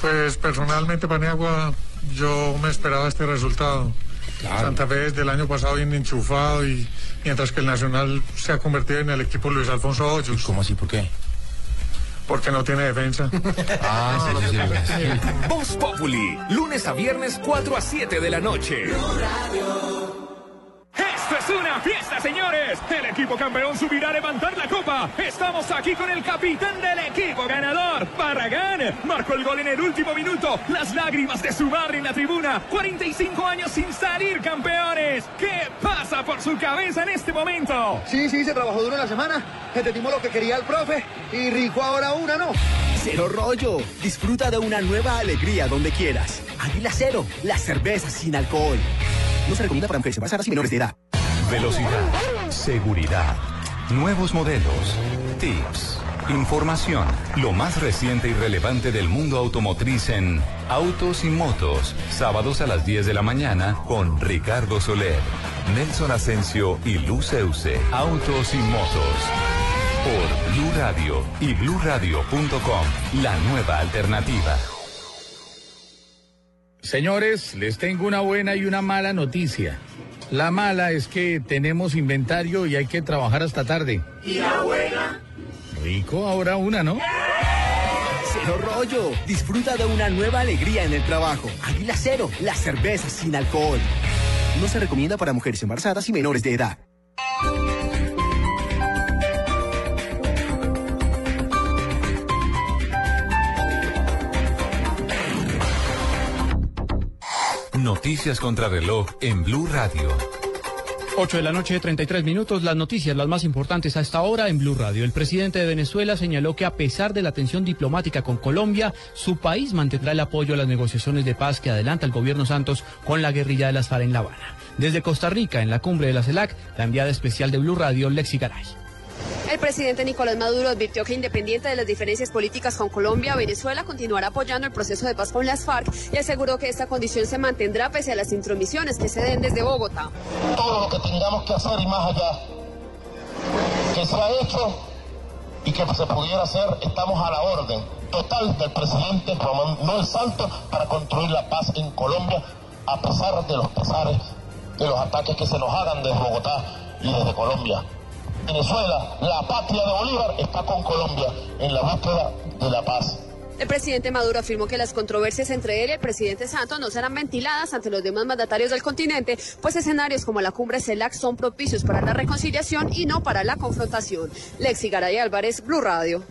R: Pues personalmente, Paniagua, yo me esperaba este resultado. Santa Fe desde el año pasado viene enchufado y mientras que el Nacional se ha convertido en el equipo Luis Alfonso Hoyos.
S: ¿Cómo así? ¿Por qué?
R: Porque no tiene defensa.
S: Ah, sí, sí, sí.
Q: Voz Populi, lunes a viernes 4 a 7 de la noche. Esto es una fiesta, señores. El equipo campeón subirá a levantar la copa. Estamos aquí con el capitán del equipo ganador, Barragán. Marcó el gol en el último minuto. Las lágrimas de su madre en la tribuna. 45 años sin salir campeones. ¿Qué pasa por su cabeza en este momento?
T: Sí, sí, se trabajó duro la semana. Entendimos lo que quería el profe. Y rico ahora una, ¿no?
M: Cero rollo. Disfruta de una nueva alegría donde quieras. Águila Cero, la cerveza sin alcohol. No se para mujeres embarazadas y menores de edad.
A: Velocidad, seguridad, nuevos modelos, tips, información, lo más reciente y relevante del mundo automotriz en Autos y Motos, sábados a las 10 de la mañana con Ricardo Soler, Nelson Asensio y Luz Euse. Autos y Motos. Por Blue Radio y bluradio.com, la nueva alternativa.
K: Señores, les tengo una buena y una mala noticia. La mala es que tenemos inventario y hay que trabajar hasta tarde.
N: ¿Y la buena?
K: Rico, ahora una, ¿no?
M: Cero rollo. Disfruta de una nueva alegría en el trabajo. Águila Cero, la cerveza sin alcohol. No se recomienda para mujeres embarazadas y menores de edad.
A: Noticias contra reloj en Blue Radio.
U: 8 de la noche, 33 minutos. Las noticias, las más importantes a esta hora en Blue Radio. El presidente de Venezuela señaló que a pesar de la tensión diplomática con Colombia, su país mantendrá el apoyo a las negociaciones de paz que adelanta el gobierno Santos con la guerrilla de las FARC en La Habana. Desde Costa Rica, en la cumbre de la CELAC, la enviada especial de Blue Radio, Lexi Garay.
V: El presidente Nicolás Maduro advirtió que independiente de las diferencias políticas con Colombia, Venezuela continuará apoyando el proceso de paz con las FARC y aseguró que esta condición se mantendrá pese a las intromisiones que se den desde Bogotá.
W: Todo lo que tengamos que hacer y más allá, que se ha hecho y que se pudiera hacer, estamos a la orden total del presidente Román Noel Santos para construir la paz en Colombia, a pesar de los pesares de los ataques que se nos hagan desde Bogotá y desde Colombia. Venezuela, la patria de Bolívar, está con Colombia en la búsqueda de la paz.
V: El presidente Maduro afirmó que las controversias entre él y el presidente Santos no serán ventiladas ante los demás mandatarios del continente, pues escenarios como la cumbre CELAC son propicios para la reconciliación y no para la confrontación. Lexi Garay Álvarez, Blue Radio.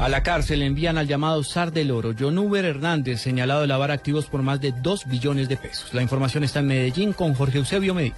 U: A la cárcel envían al llamado SAR del Oro, John Uber Hernández, señalado de lavar activos por más de 2 billones de pesos. La información está en Medellín con Jorge Eusebio Medina.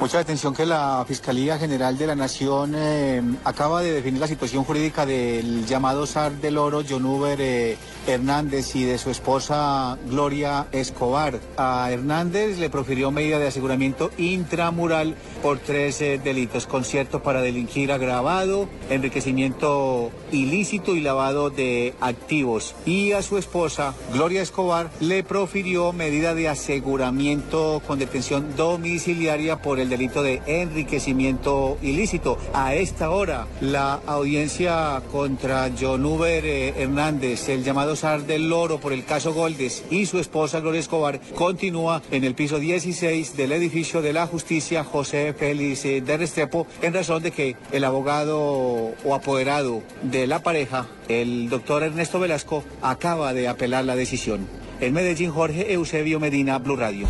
X: Mucha atención que la Fiscalía General de la Nación eh, acaba de definir la situación jurídica del llamado SAR del Oro, John Uber eh, Hernández y de su esposa Gloria Escobar. A Hernández le profirió medida de aseguramiento intramural por tres eh, delitos, concierto para delinquir agravado, enriquecimiento ilícito y lavado de activos. Y a su esposa Gloria Escobar le profirió medida de aseguramiento con detención domiciliaria por el delito de enriquecimiento ilícito. A esta hora, la audiencia contra John Uber eh, Hernández, el llamado SAR del Loro por el caso Goldes y su esposa Gloria Escobar continúa en el piso 16 del edificio de la justicia José Félix eh, de Restrepo en razón de que el abogado o apoderado de la pareja, el doctor Ernesto Velasco, acaba de apelar la decisión. En Medellín, Jorge Eusebio Medina, Blue Radio.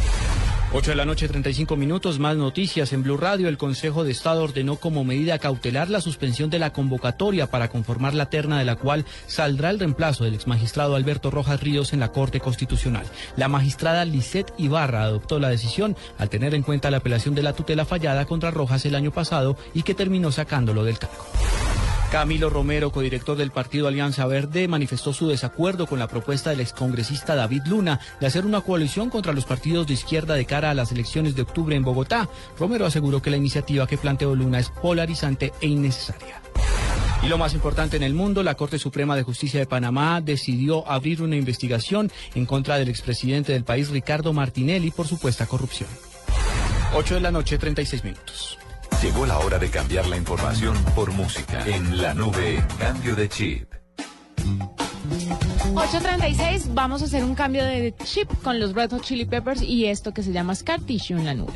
U: 8 de la noche, 35 minutos, más noticias en Blue Radio. El Consejo de Estado ordenó como medida cautelar la suspensión de la convocatoria para conformar la terna de la cual saldrá el reemplazo del exmagistrado Alberto Rojas Ríos en la Corte Constitucional. La magistrada Lisette Ibarra adoptó la decisión al tener en cuenta la apelación de la tutela fallada contra Rojas el año pasado y que terminó sacándolo del cargo. Camilo Romero, codirector del partido Alianza Verde, manifestó su desacuerdo con la propuesta del excongresista David Luna de hacer una coalición contra los partidos de izquierda de cara a las elecciones de octubre en Bogotá. Romero aseguró que la iniciativa que planteó Luna es polarizante e innecesaria. Y lo más importante en el mundo, la Corte Suprema de Justicia de Panamá decidió abrir una investigación en contra del expresidente del país, Ricardo Martinelli, por supuesta corrupción. 8 de la noche, 36 minutos.
A: Llegó la hora de cambiar la información por música. En la nube, cambio de chip.
Y: 8.36, vamos a hacer un cambio de chip con los Red Hot Chili Peppers y esto que se llama Scar en la nube.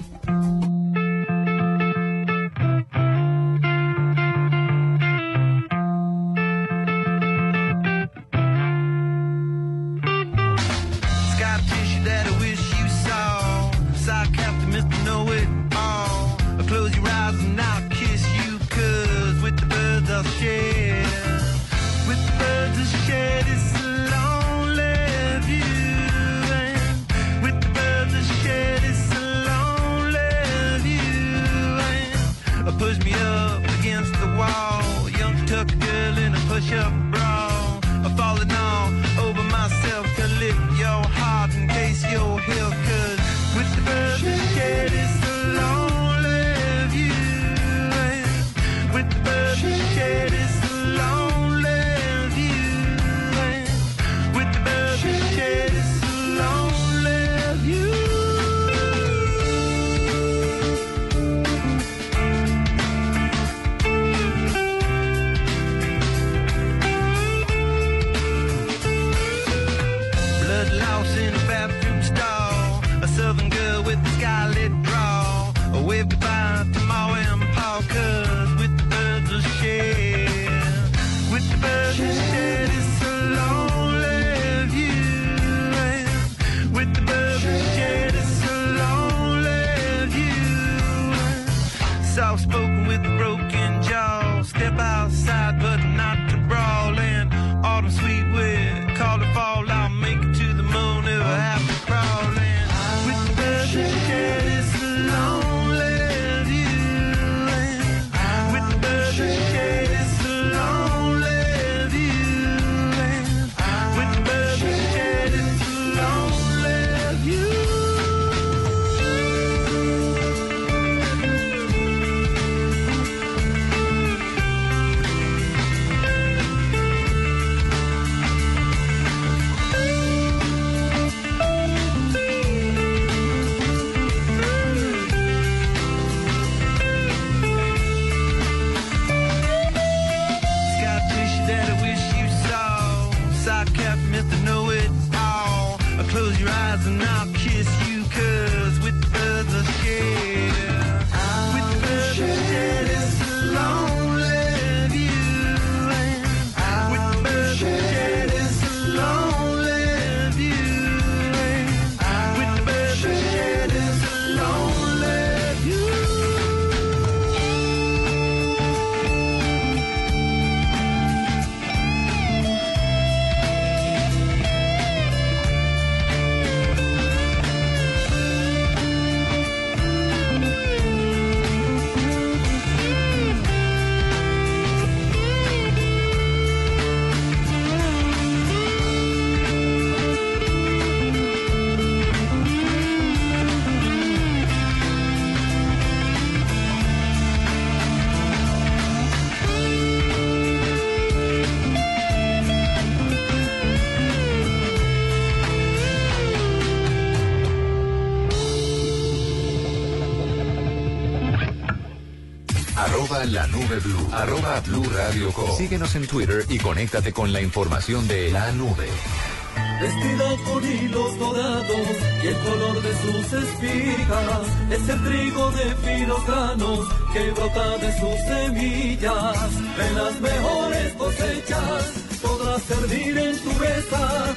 A: Nube blue. Arroba blue radio com. Síguenos en Twitter y conéctate con la información de la nube.
Z: Vestida con hilos dorados y el color de sus espigas es el trigo de finos que brota de sus semillas. En las mejores cosechas podrás servir en tu mesa.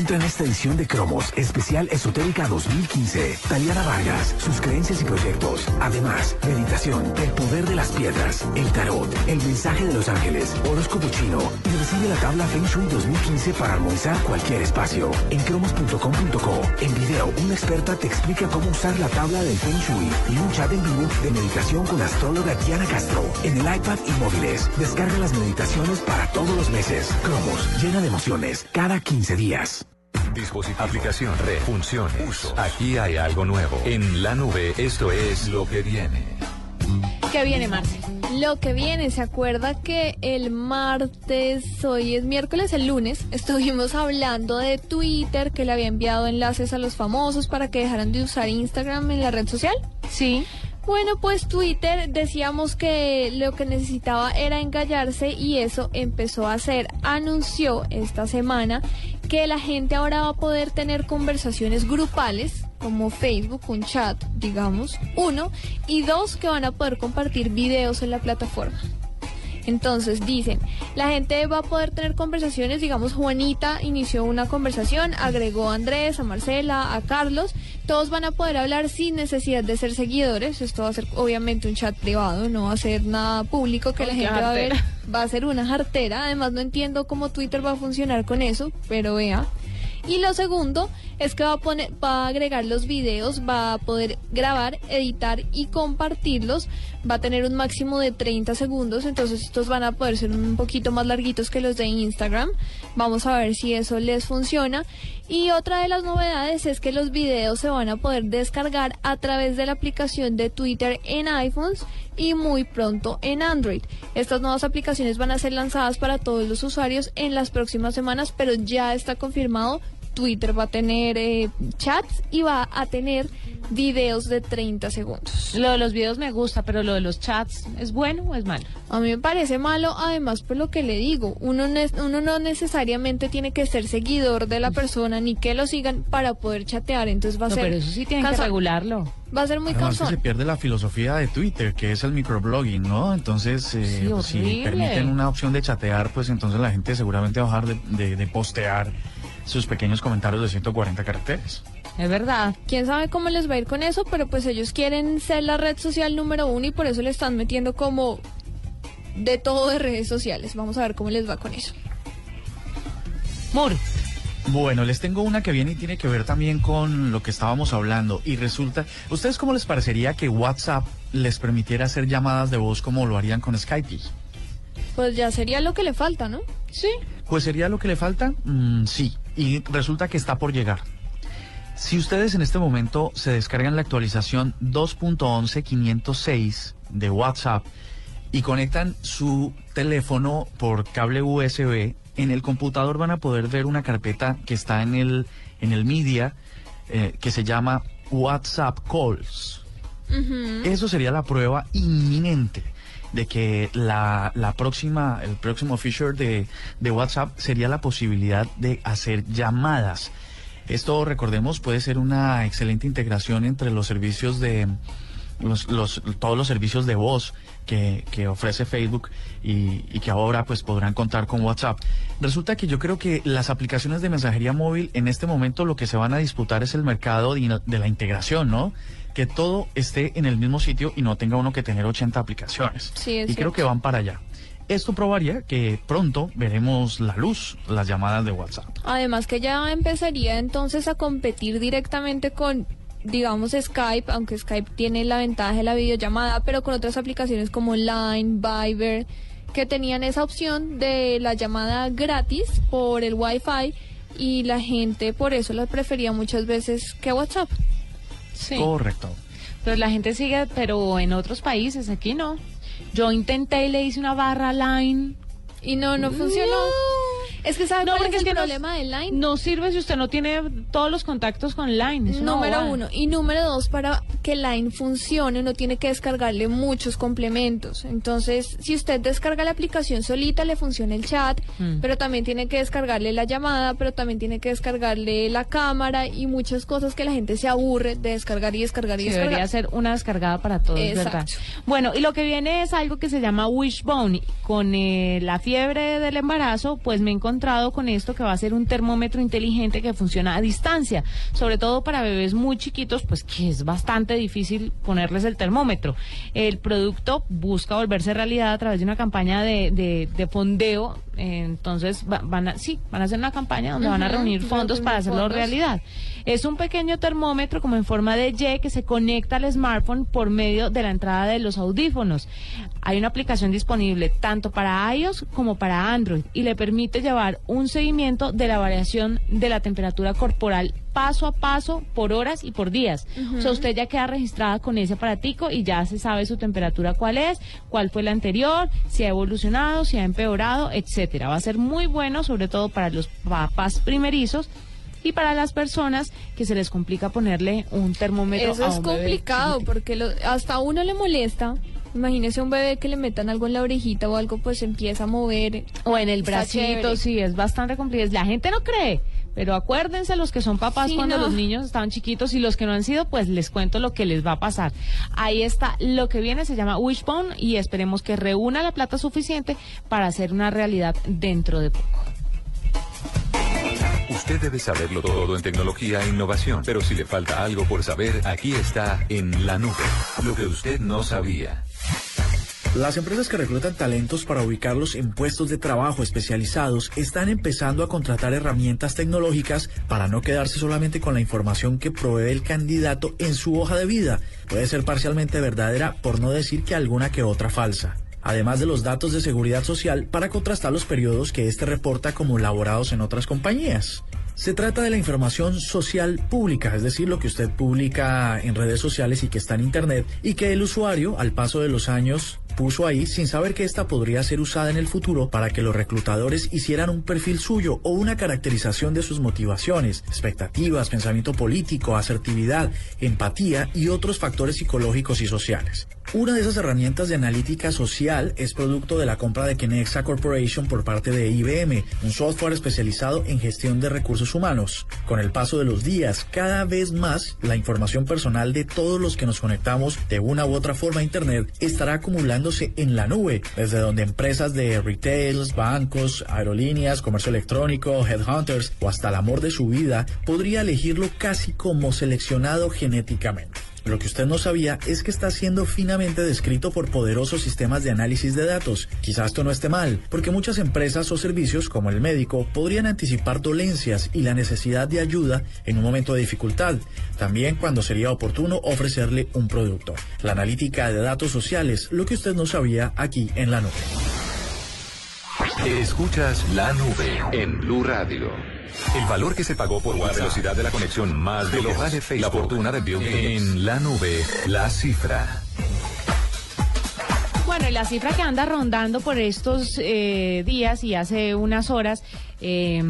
E: Encuentra en esta edición de Cromos Especial Esotérica 2015 Taliana Vargas, sus creencias y proyectos. Además, meditación, el poder de las piedras, el tarot, el mensaje de los ángeles, horóscopo chino y recibe la tabla Feng Shui 2015 para armonizar cualquier espacio. En cromos.com.co, en video, una experta te explica cómo usar la tabla del Feng Shui y un chat en vivo de meditación con la astróloga Diana Castro en el iPad y móviles. Descarga las meditaciones para todos los meses. Cromos, llena de emociones, cada 15 días.
A: Dispositivo, aplicación, red, funciones, uso. Aquí hay algo nuevo. En la nube, esto es lo que viene.
B: ¿Qué viene, Marce?
C: Lo que viene, ¿se acuerda que el martes, hoy es miércoles, el lunes, estuvimos hablando de Twitter que le había enviado enlaces a los famosos para que dejaran de usar Instagram en la red social?
B: Sí.
C: Bueno, pues Twitter decíamos que lo que necesitaba era engallarse y eso empezó a hacer. Anunció esta semana que la gente ahora va a poder tener conversaciones grupales como Facebook, un chat, digamos, uno, y dos que van a poder compartir videos en la plataforma. Entonces dicen, la gente va a poder tener conversaciones, digamos, Juanita inició una conversación, agregó a Andrés, a Marcela, a Carlos, todos van a poder hablar sin necesidad de ser seguidores, esto va a ser obviamente un chat privado, no va a ser nada público que la gente va a ver, va a ser una jartera, además no entiendo cómo Twitter va a funcionar con eso, pero vea. Y lo segundo es que va a, poner, va a agregar los videos, va a poder grabar, editar y compartirlos. Va a tener un máximo de 30 segundos, entonces estos van a poder ser un poquito más larguitos que los de Instagram. Vamos a ver si eso les funciona. Y otra de las novedades es que los videos se van a poder descargar a través de la aplicación de Twitter en iPhones y muy pronto en Android. Estas nuevas aplicaciones van a ser lanzadas para todos los usuarios en las próximas semanas, pero ya está confirmado Twitter va a tener eh, chats y va a tener videos de 30 segundos.
B: Lo de los videos me gusta, pero lo de los chats, ¿es bueno o es malo?
C: A mí me parece malo, además, por lo que le digo, uno, uno no necesariamente tiene que ser seguidor de la persona ni que lo sigan para poder chatear, entonces va a
B: no,
C: ser...
B: Pero eso sí tiene que regularlo.
C: Va a ser muy cansón.
D: se pierde la filosofía de Twitter, que es el microblogging, ¿no? Entonces, eh,
B: Sí,
D: pues, si permiten una opción de chatear, pues entonces la gente seguramente va a dejar de, de- de postear sus pequeños comentarios de 140 caracteres.
B: Es verdad.
C: Quién sabe cómo les va a ir con eso, pero pues ellos quieren ser la red social número uno y por eso le están metiendo como de todo de redes sociales. Vamos a ver cómo les va con eso.
B: Mur.
D: Bueno, les tengo una que viene y tiene que ver también con lo que estábamos hablando. Y resulta, ¿ustedes cómo les parecería que WhatsApp les permitiera hacer llamadas de voz como lo harían con Skype?
C: Pues ya sería lo que le falta, ¿no?
B: Sí.
D: Pues sería lo que le falta, Mm, sí. Y resulta que está por llegar. Si ustedes en este momento se descargan la actualización 2.11.506 de WhatsApp y conectan su teléfono por cable USB, en el computador van a poder ver una carpeta que está en el, en el media eh, que se llama WhatsApp Calls. Eso sería la prueba inminente de que la, la próxima, el próximo feature de, de WhatsApp sería la posibilidad de hacer llamadas. Esto, recordemos, puede ser una excelente integración entre los servicios de los, los- todos los servicios de voz que, que ofrece Facebook y, y que ahora pues podrán contar con WhatsApp. Resulta que yo creo que las aplicaciones de mensajería móvil en este momento lo que se van a disputar es el mercado de, de la integración, ¿no? Que todo esté en el mismo sitio y no tenga uno que tener 80 aplicaciones.
C: Sí,
D: y creo que van para allá. Esto probaría que pronto veremos la luz, las llamadas de WhatsApp.
C: Además que ya empezaría entonces a competir directamente con, digamos, Skype, aunque Skype tiene la ventaja de la videollamada, pero con otras aplicaciones como Line, Viber, que tenían esa opción de la llamada gratis por el Wi-Fi y la gente por eso la prefería muchas veces que WhatsApp.
B: Sí.
D: Correcto.
B: Pero la gente sigue, pero en otros países, aquí no. Yo intenté y le hice una barra line.
C: Y no, no funcionó. Es que sabe
B: No,
C: cuál
B: porque
C: es
B: es
C: el
B: no-
C: problema de Line.
B: No sirve si usted no tiene todos los contactos con Line.
C: Número uno. Y número dos, para que Line funcione, uno tiene que descargarle muchos complementos. Entonces, si usted descarga la aplicación solita, le funciona el chat,
B: Mm.
C: pero también tiene que descargarle la llamada, pero también tiene que descargarle la cámara y muchas cosas que la gente se aburre de descargar y descargar y
B: Sí,
C: descargar.
B: debería ser una descargada para todos. Bueno, y lo que viene es algo que se llama Wishbone. Con eh, la fiebre del embarazo, pues me he encontrado con esto que va a ser un termómetro inteligente que funciona a distancia, sobre todo para bebés muy chiquitos, pues que es bastante difícil ponerles el termómetro. El producto busca volverse realidad a través de una campaña de, de, de fondeo. eh, Entonces, va- van a, sí, van a hacer una campaña donde van a reunir fondos
C: reunir
B: para hacerlo
C: fondos.
B: realidad. Es un pequeño termómetro como en forma de Y que se conecta al smartphone por medio de la entrada de los audífonos. Hay una aplicación disponible tanto para iOS como para Android y le permite llevar un seguimiento de la variación de la temperatura corporal paso a paso por horas y por días. O sea, usted ya queda registrada con ese aparatico y ya se sabe su temperatura cuál es, cuál fue la anterior, si ha evolucionado, si ha empeorado, etcétera. Va a ser muy bueno, sobre todo para los papás primerizos y para las personas que se les complica ponerle un termómetro
C: Eso
B: a
C: es
B: un
C: complicado porque lo- hasta a uno le molesta. Imagínese un bebé que le metan algo en la orejita o algo, pues empieza a mover.
B: o en el bracito, sí, es bastante complicado. La gente no cree, pero acuérdense los que son papás
C: Sí,
B: cuando
C: no.
B: los niños estaban chiquitos y los que no han sido, pues les cuento lo que les va a pasar. Ahí está, lo que viene se llama Wishbone y esperemos que reúna la plata suficiente para hacer una realidad dentro de poco.
A: Usted debe saberlo todo en tecnología e innovación, pero si le falta algo por saber, aquí está en la nube. Lo que usted no sabía.
D: Las empresas que reclutan talentos para ubicarlos en puestos de trabajo especializados están empezando a contratar herramientas tecnológicas para no quedarse solamente con la información que provee el candidato en su hoja de vida. Puede ser parcialmente verdadera, por no decir que alguna que otra falsa. Además de los datos de seguridad social para contrastar los periodos que éste reporta como laborados en otras compañías. Se trata de la información social pública, es decir, lo que usted publica en redes sociales y que está en Internet y que el usuario, al paso de los años, puso ahí sin saber que esta podría ser usada en el futuro para que los reclutadores hicieran un perfil suyo o una caracterización de sus motivaciones, expectativas, pensamiento político, asertividad, empatía y otros factores psicológicos y sociales. Una de esas herramientas de analítica social es producto de la compra de Kenexa Corporation por parte de IBM, un software especializado en gestión de recursos humanos. Con el paso de los días, cada vez más la información personal de todos los que nos conectamos de una u otra forma a Internet estará acumulándose en la nube, desde donde empresas de retails, bancos, aerolíneas, comercio electrónico, headhunters o hasta el amor de su vida podría elegirlo casi como seleccionado genéticamente. Lo que usted no sabía es que está siendo finamente descrito por poderosos sistemas de análisis de datos. Quizás esto no esté mal, porque muchas empresas o servicios como el médico podrían anticipar dolencias y la necesidad de ayuda en un momento de dificultad, también cuando sería oportuno ofrecerle un producto. La analítica de datos sociales, lo que usted no sabía aquí en la nube.
A: Escuchas la nube en Blue Radio. El valor que se pagó por la velocidad de la conexión más de lo vale Facebook. La fortuna de Bill Gates. En la nube, la cifra.
B: La cifra que anda rondando por estos eh, días y hace unas horas eh,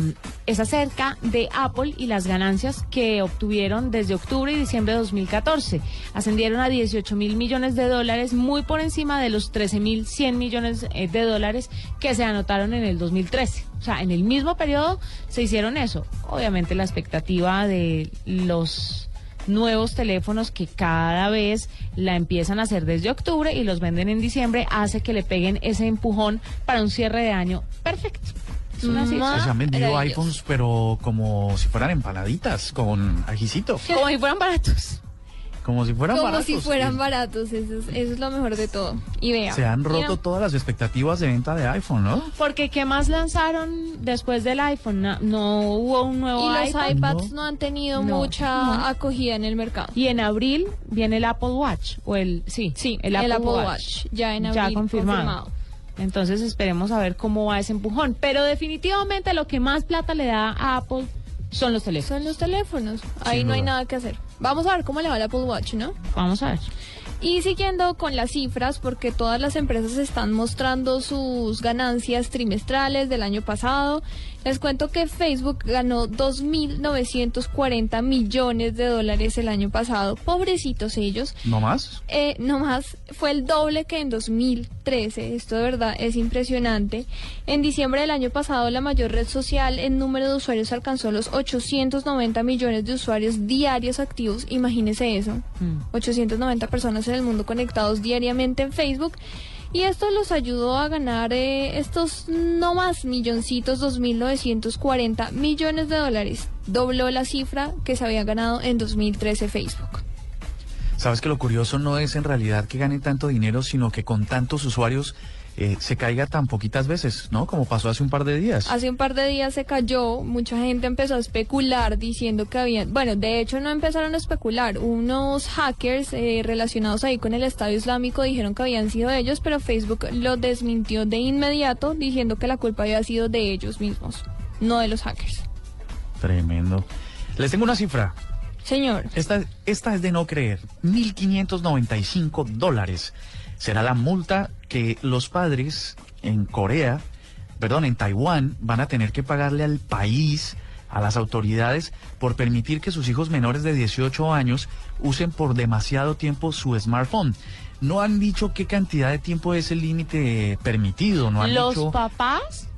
B: es acerca de Apple y las ganancias que obtuvieron desde octubre y diciembre de 2014. Ascendieron a 18 mil millones de dólares, muy por encima de los 13 mil 100 millones eh, de dólares que se anotaron en el 2013. O sea, en el mismo periodo se hicieron eso. Obviamente la expectativa de los nuevos teléfonos que cada vez la empiezan a hacer desde octubre y los venden en diciembre hace que le peguen ese empujón para un cierre de año perfecto. Es una cifra.
D: Se han vendido iPhones, pero como si fueran empanaditas, con ajicito.
B: Como si fueran baratos.
D: Como si fueran
C: Como
D: baratos.
C: si fueran baratos, eso es, eso es lo mejor de todo. Y vea.
D: Se han roto
C: mira,
D: todas las expectativas de venta de iPhone, ¿no?
B: Porque ¿qué más lanzaron después del iPhone? No, no hubo un nuevo
C: Y los
B: iPad.
C: iPads no han tenido
B: No,
C: mucha
B: no.
C: acogida en el mercado.
B: Y en abril viene el Apple Watch o el sí,
C: Sí,
B: el Apple, Watch.
C: ya en
B: ya
C: abril
B: confirmado.
C: confirmado.
B: Entonces esperemos a ver cómo va ese empujón, pero definitivamente lo que más plata le da a Apple son los teléfonos.
C: Son los teléfonos. Ahí
B: Sin
C: no hay nada que hacer. Vamos a ver cómo le va al Apple Watch, ¿no?
B: Vamos a ver.
C: Y siguiendo con las cifras, porque todas las empresas están mostrando sus ganancias trimestrales del año pasado, Les cuento que Facebook ganó 2.940 millones de dólares el año pasado. Pobrecitos ellos.
D: ¿No más?
C: Eh, no más, fue el doble que en 2013. Esto de verdad es impresionante. En diciembre del año pasado, la mayor red social en número de usuarios alcanzó los 890 millones de usuarios diarios activos. Imagínese eso. 890 personas en el mundo conectados diariamente en Facebook. Y esto los ayudó a ganar eh, estos no más milloncitos, 2.940 millones de dólares. Dobló la cifra que se había ganado en 2013 Facebook.
D: Sabes que lo curioso no es en realidad que gane tanto dinero, sino que con tantos usuarios eh, se caiga tan poquitas veces, ¿no? Como pasó hace un par de días.
C: Hace un par de días se cayó, mucha gente empezó a especular diciendo que habían, bueno, de hecho no empezaron a especular, unos hackers eh, relacionados ahí con el Estado Islámico dijeron que habían sido ellos, pero Facebook lo desmintió de inmediato diciendo que la culpa había sido de ellos mismos, no de los hackers.
D: Tremendo. Les tengo una cifra.
C: Señor.
D: Esta, esta es de no creer. 1.595 dólares será la multa que los padres en Corea, perdón, en Taiwán, van a tener que pagarle al país, a las autoridades, por permitir que sus hijos menores de 18 años usen por demasiado tiempo su smartphone. No han dicho qué cantidad de tiempo es el límite permitido, no han
B: ¿Los
D: dicho...
B: papás?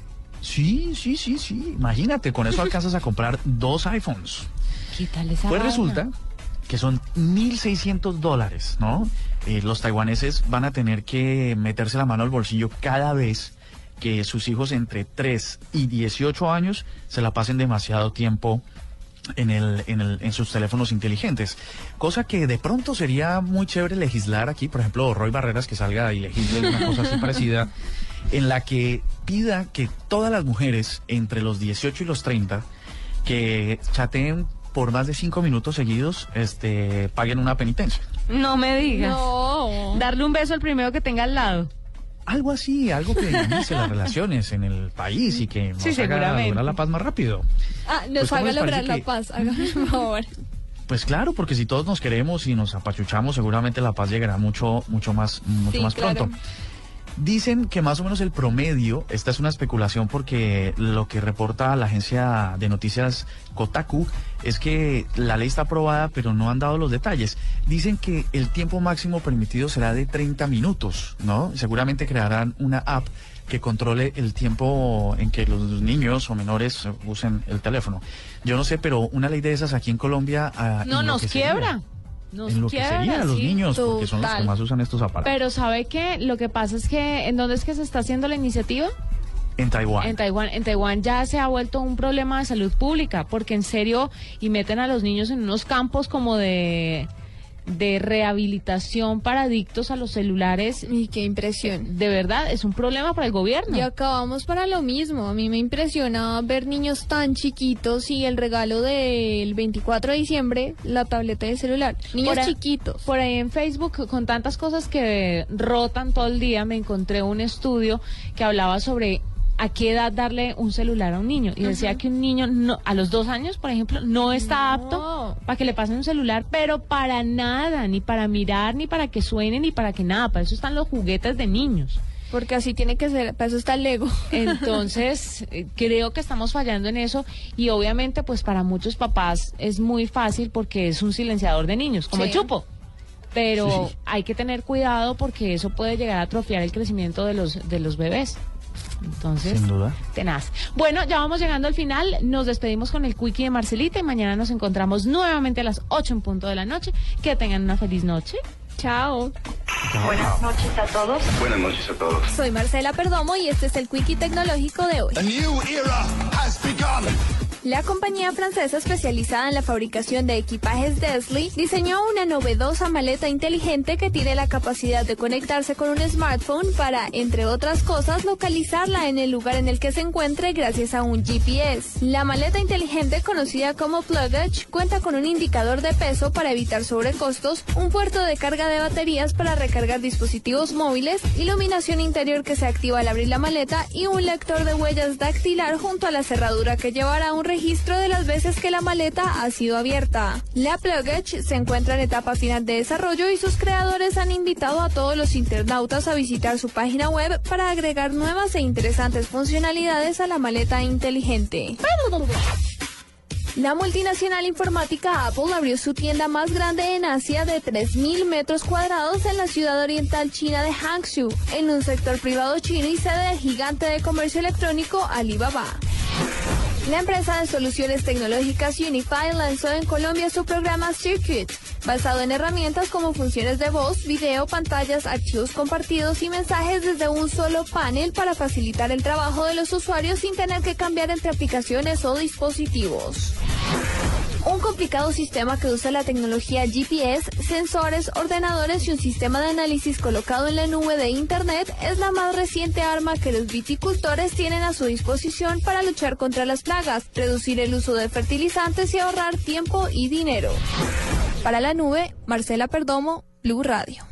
D: Sí, sí, sí, sí. Imagínate, con eso alcanzas a comprar dos iPhones.
B: ¿Qué tal esa
D: Pues resulta que son 1.600 dólares, ¿no? Eh, los taiwaneses van a tener que meterse la mano al bolsillo cada vez que sus hijos entre 3 y 18 años se la pasen demasiado tiempo en, el, en, el, en sus teléfonos inteligentes. Cosa que de pronto sería muy chévere legislar aquí, por ejemplo, Roy Barreras que salga y legisle una cosa así parecida, en la que pida que todas las mujeres entre los 18 y los 30 que chateen por más de 5 minutos seguidos, este, paguen una penitencia.
B: No me digas.
C: No.
B: Darle un beso al primero que tenga al lado.
D: Algo así, algo que inicie las relaciones en el país y que nos
B: Sí,
D: haga lograr la paz más rápido.
C: Ah, nos
D: Pues, ¿cómo
C: haga lograr la
D: que-
C: paz, hágame por favor.
D: Pues claro, porque si todos nos queremos y nos apachuchamos, seguramente la paz llegará mucho, mucho más, mucho
C: Sí,
D: más
C: claro.
D: pronto. Dicen que más o menos el promedio, esta es una especulación porque lo que reporta la agencia de noticias Kotaku es que la ley está aprobada pero no han dado los detalles. Dicen que el tiempo máximo permitido será de 30 minutos, ¿no? Seguramente crearán una app que controle el tiempo en que los niños o menores usen el teléfono. Yo no sé, pero una ley de esas aquí en Colombia... ah,
B: No, nos
D: enloquecería.
B: Nos
D: Enloquecería
B: quiebra,
D: a los niños porque son los que
B: total.
D: más usan estos aparatos.
B: Pero ¿sabe qué? Lo que pasa es que, ¿en dónde es que se está haciendo la iniciativa?
D: En Taiwán.
B: En Taiwán, en Taiwán ya se ha vuelto un problema de salud pública, porque en serio, y meten a los niños en unos campos como de, de rehabilitación para adictos a los celulares.
C: Y qué impresión.
B: De verdad, es un problema para el gobierno.
C: Y acabamos para lo mismo. A mí me impresiona ver niños tan chiquitos y el regalo del 24 de diciembre, la tableta de celular. Niños
B: Por ahí-
C: chiquitos.
B: Por ahí en Facebook, con tantas cosas que rotan todo el día, me encontré un estudio que hablaba sobre a qué edad darle un celular a un niño. Y decía que un niño no, a los dos años, por ejemplo, no está apto para que le pasen un celular, pero para nada, ni para mirar, ni para que suene, ni para que nada. Para eso están los juguetes de niños.
C: Porque así tiene que ser, para eso está el Lego.
B: Entonces, eh, creo que estamos fallando en eso y obviamente pues para muchos papás es muy fácil porque es un silenciador de niños, como
C: Sí.
B: el chupo. Pero
D: Sí.
B: hay que tener cuidado porque eso puede llegar a atrofiar el crecimiento de los de los bebés. Entonces,
D: Sin duda.
B: tenaz. Bueno, ya vamos llegando al final. Nos despedimos con el quickie de Marcelita y mañana nos encontramos nuevamente a las 8 en punto de la noche. Que tengan una feliz noche.
C: Chao.
I: Buenas noches a todos.
W: Buenas noches a todos.
C: Soy Marcela Perdomo y este es el Quickie Tecnológico de hoy. La compañía francesa especializada en la fabricación de equipajes Desley diseñó una novedosa maleta inteligente que tiene la capacidad de conectarse con un smartphone para, entre otras cosas, localizarla en el lugar en el que se encuentre gracias a un GPS. La maleta inteligente conocida como Plugage cuenta con un indicador de peso para evitar sobrecostos, un puerto de carga de baterías para recargar dispositivos móviles, iluminación interior que se activa al abrir la maleta y un lector de huellas dactilar junto a la cerradura que llevará un registro de las veces que la maleta ha sido abierta. La Pluggage se encuentra en etapa final de desarrollo y sus creadores han invitado a todos los internautas a visitar su página web para agregar nuevas e interesantes funcionalidades a la maleta inteligente. La multinacional informática Apple abrió su tienda más grande en Asia de 3.000 metros cuadrados en la ciudad oriental china de Hangzhou, en un sector privado chino y sede del gigante de comercio electrónico Alibaba. La empresa de soluciones tecnológicas Unify lanzó en Colombia su programa Circuit, basado en herramientas como funciones de voz, video, pantallas, archivos compartidos y mensajes desde un solo panel para facilitar el trabajo de los usuarios sin tener que cambiar entre aplicaciones o dispositivos. Un complicado sistema que usa la tecnología GPS, sensores, ordenadores y un sistema de análisis colocado en la nube de Internet es la más reciente arma que los viticultores tienen a su disposición para luchar contra las plagas, reducir el uso de fertilizantes y ahorrar tiempo y dinero. Para la nube, Marcela Perdomo, Blue Radio.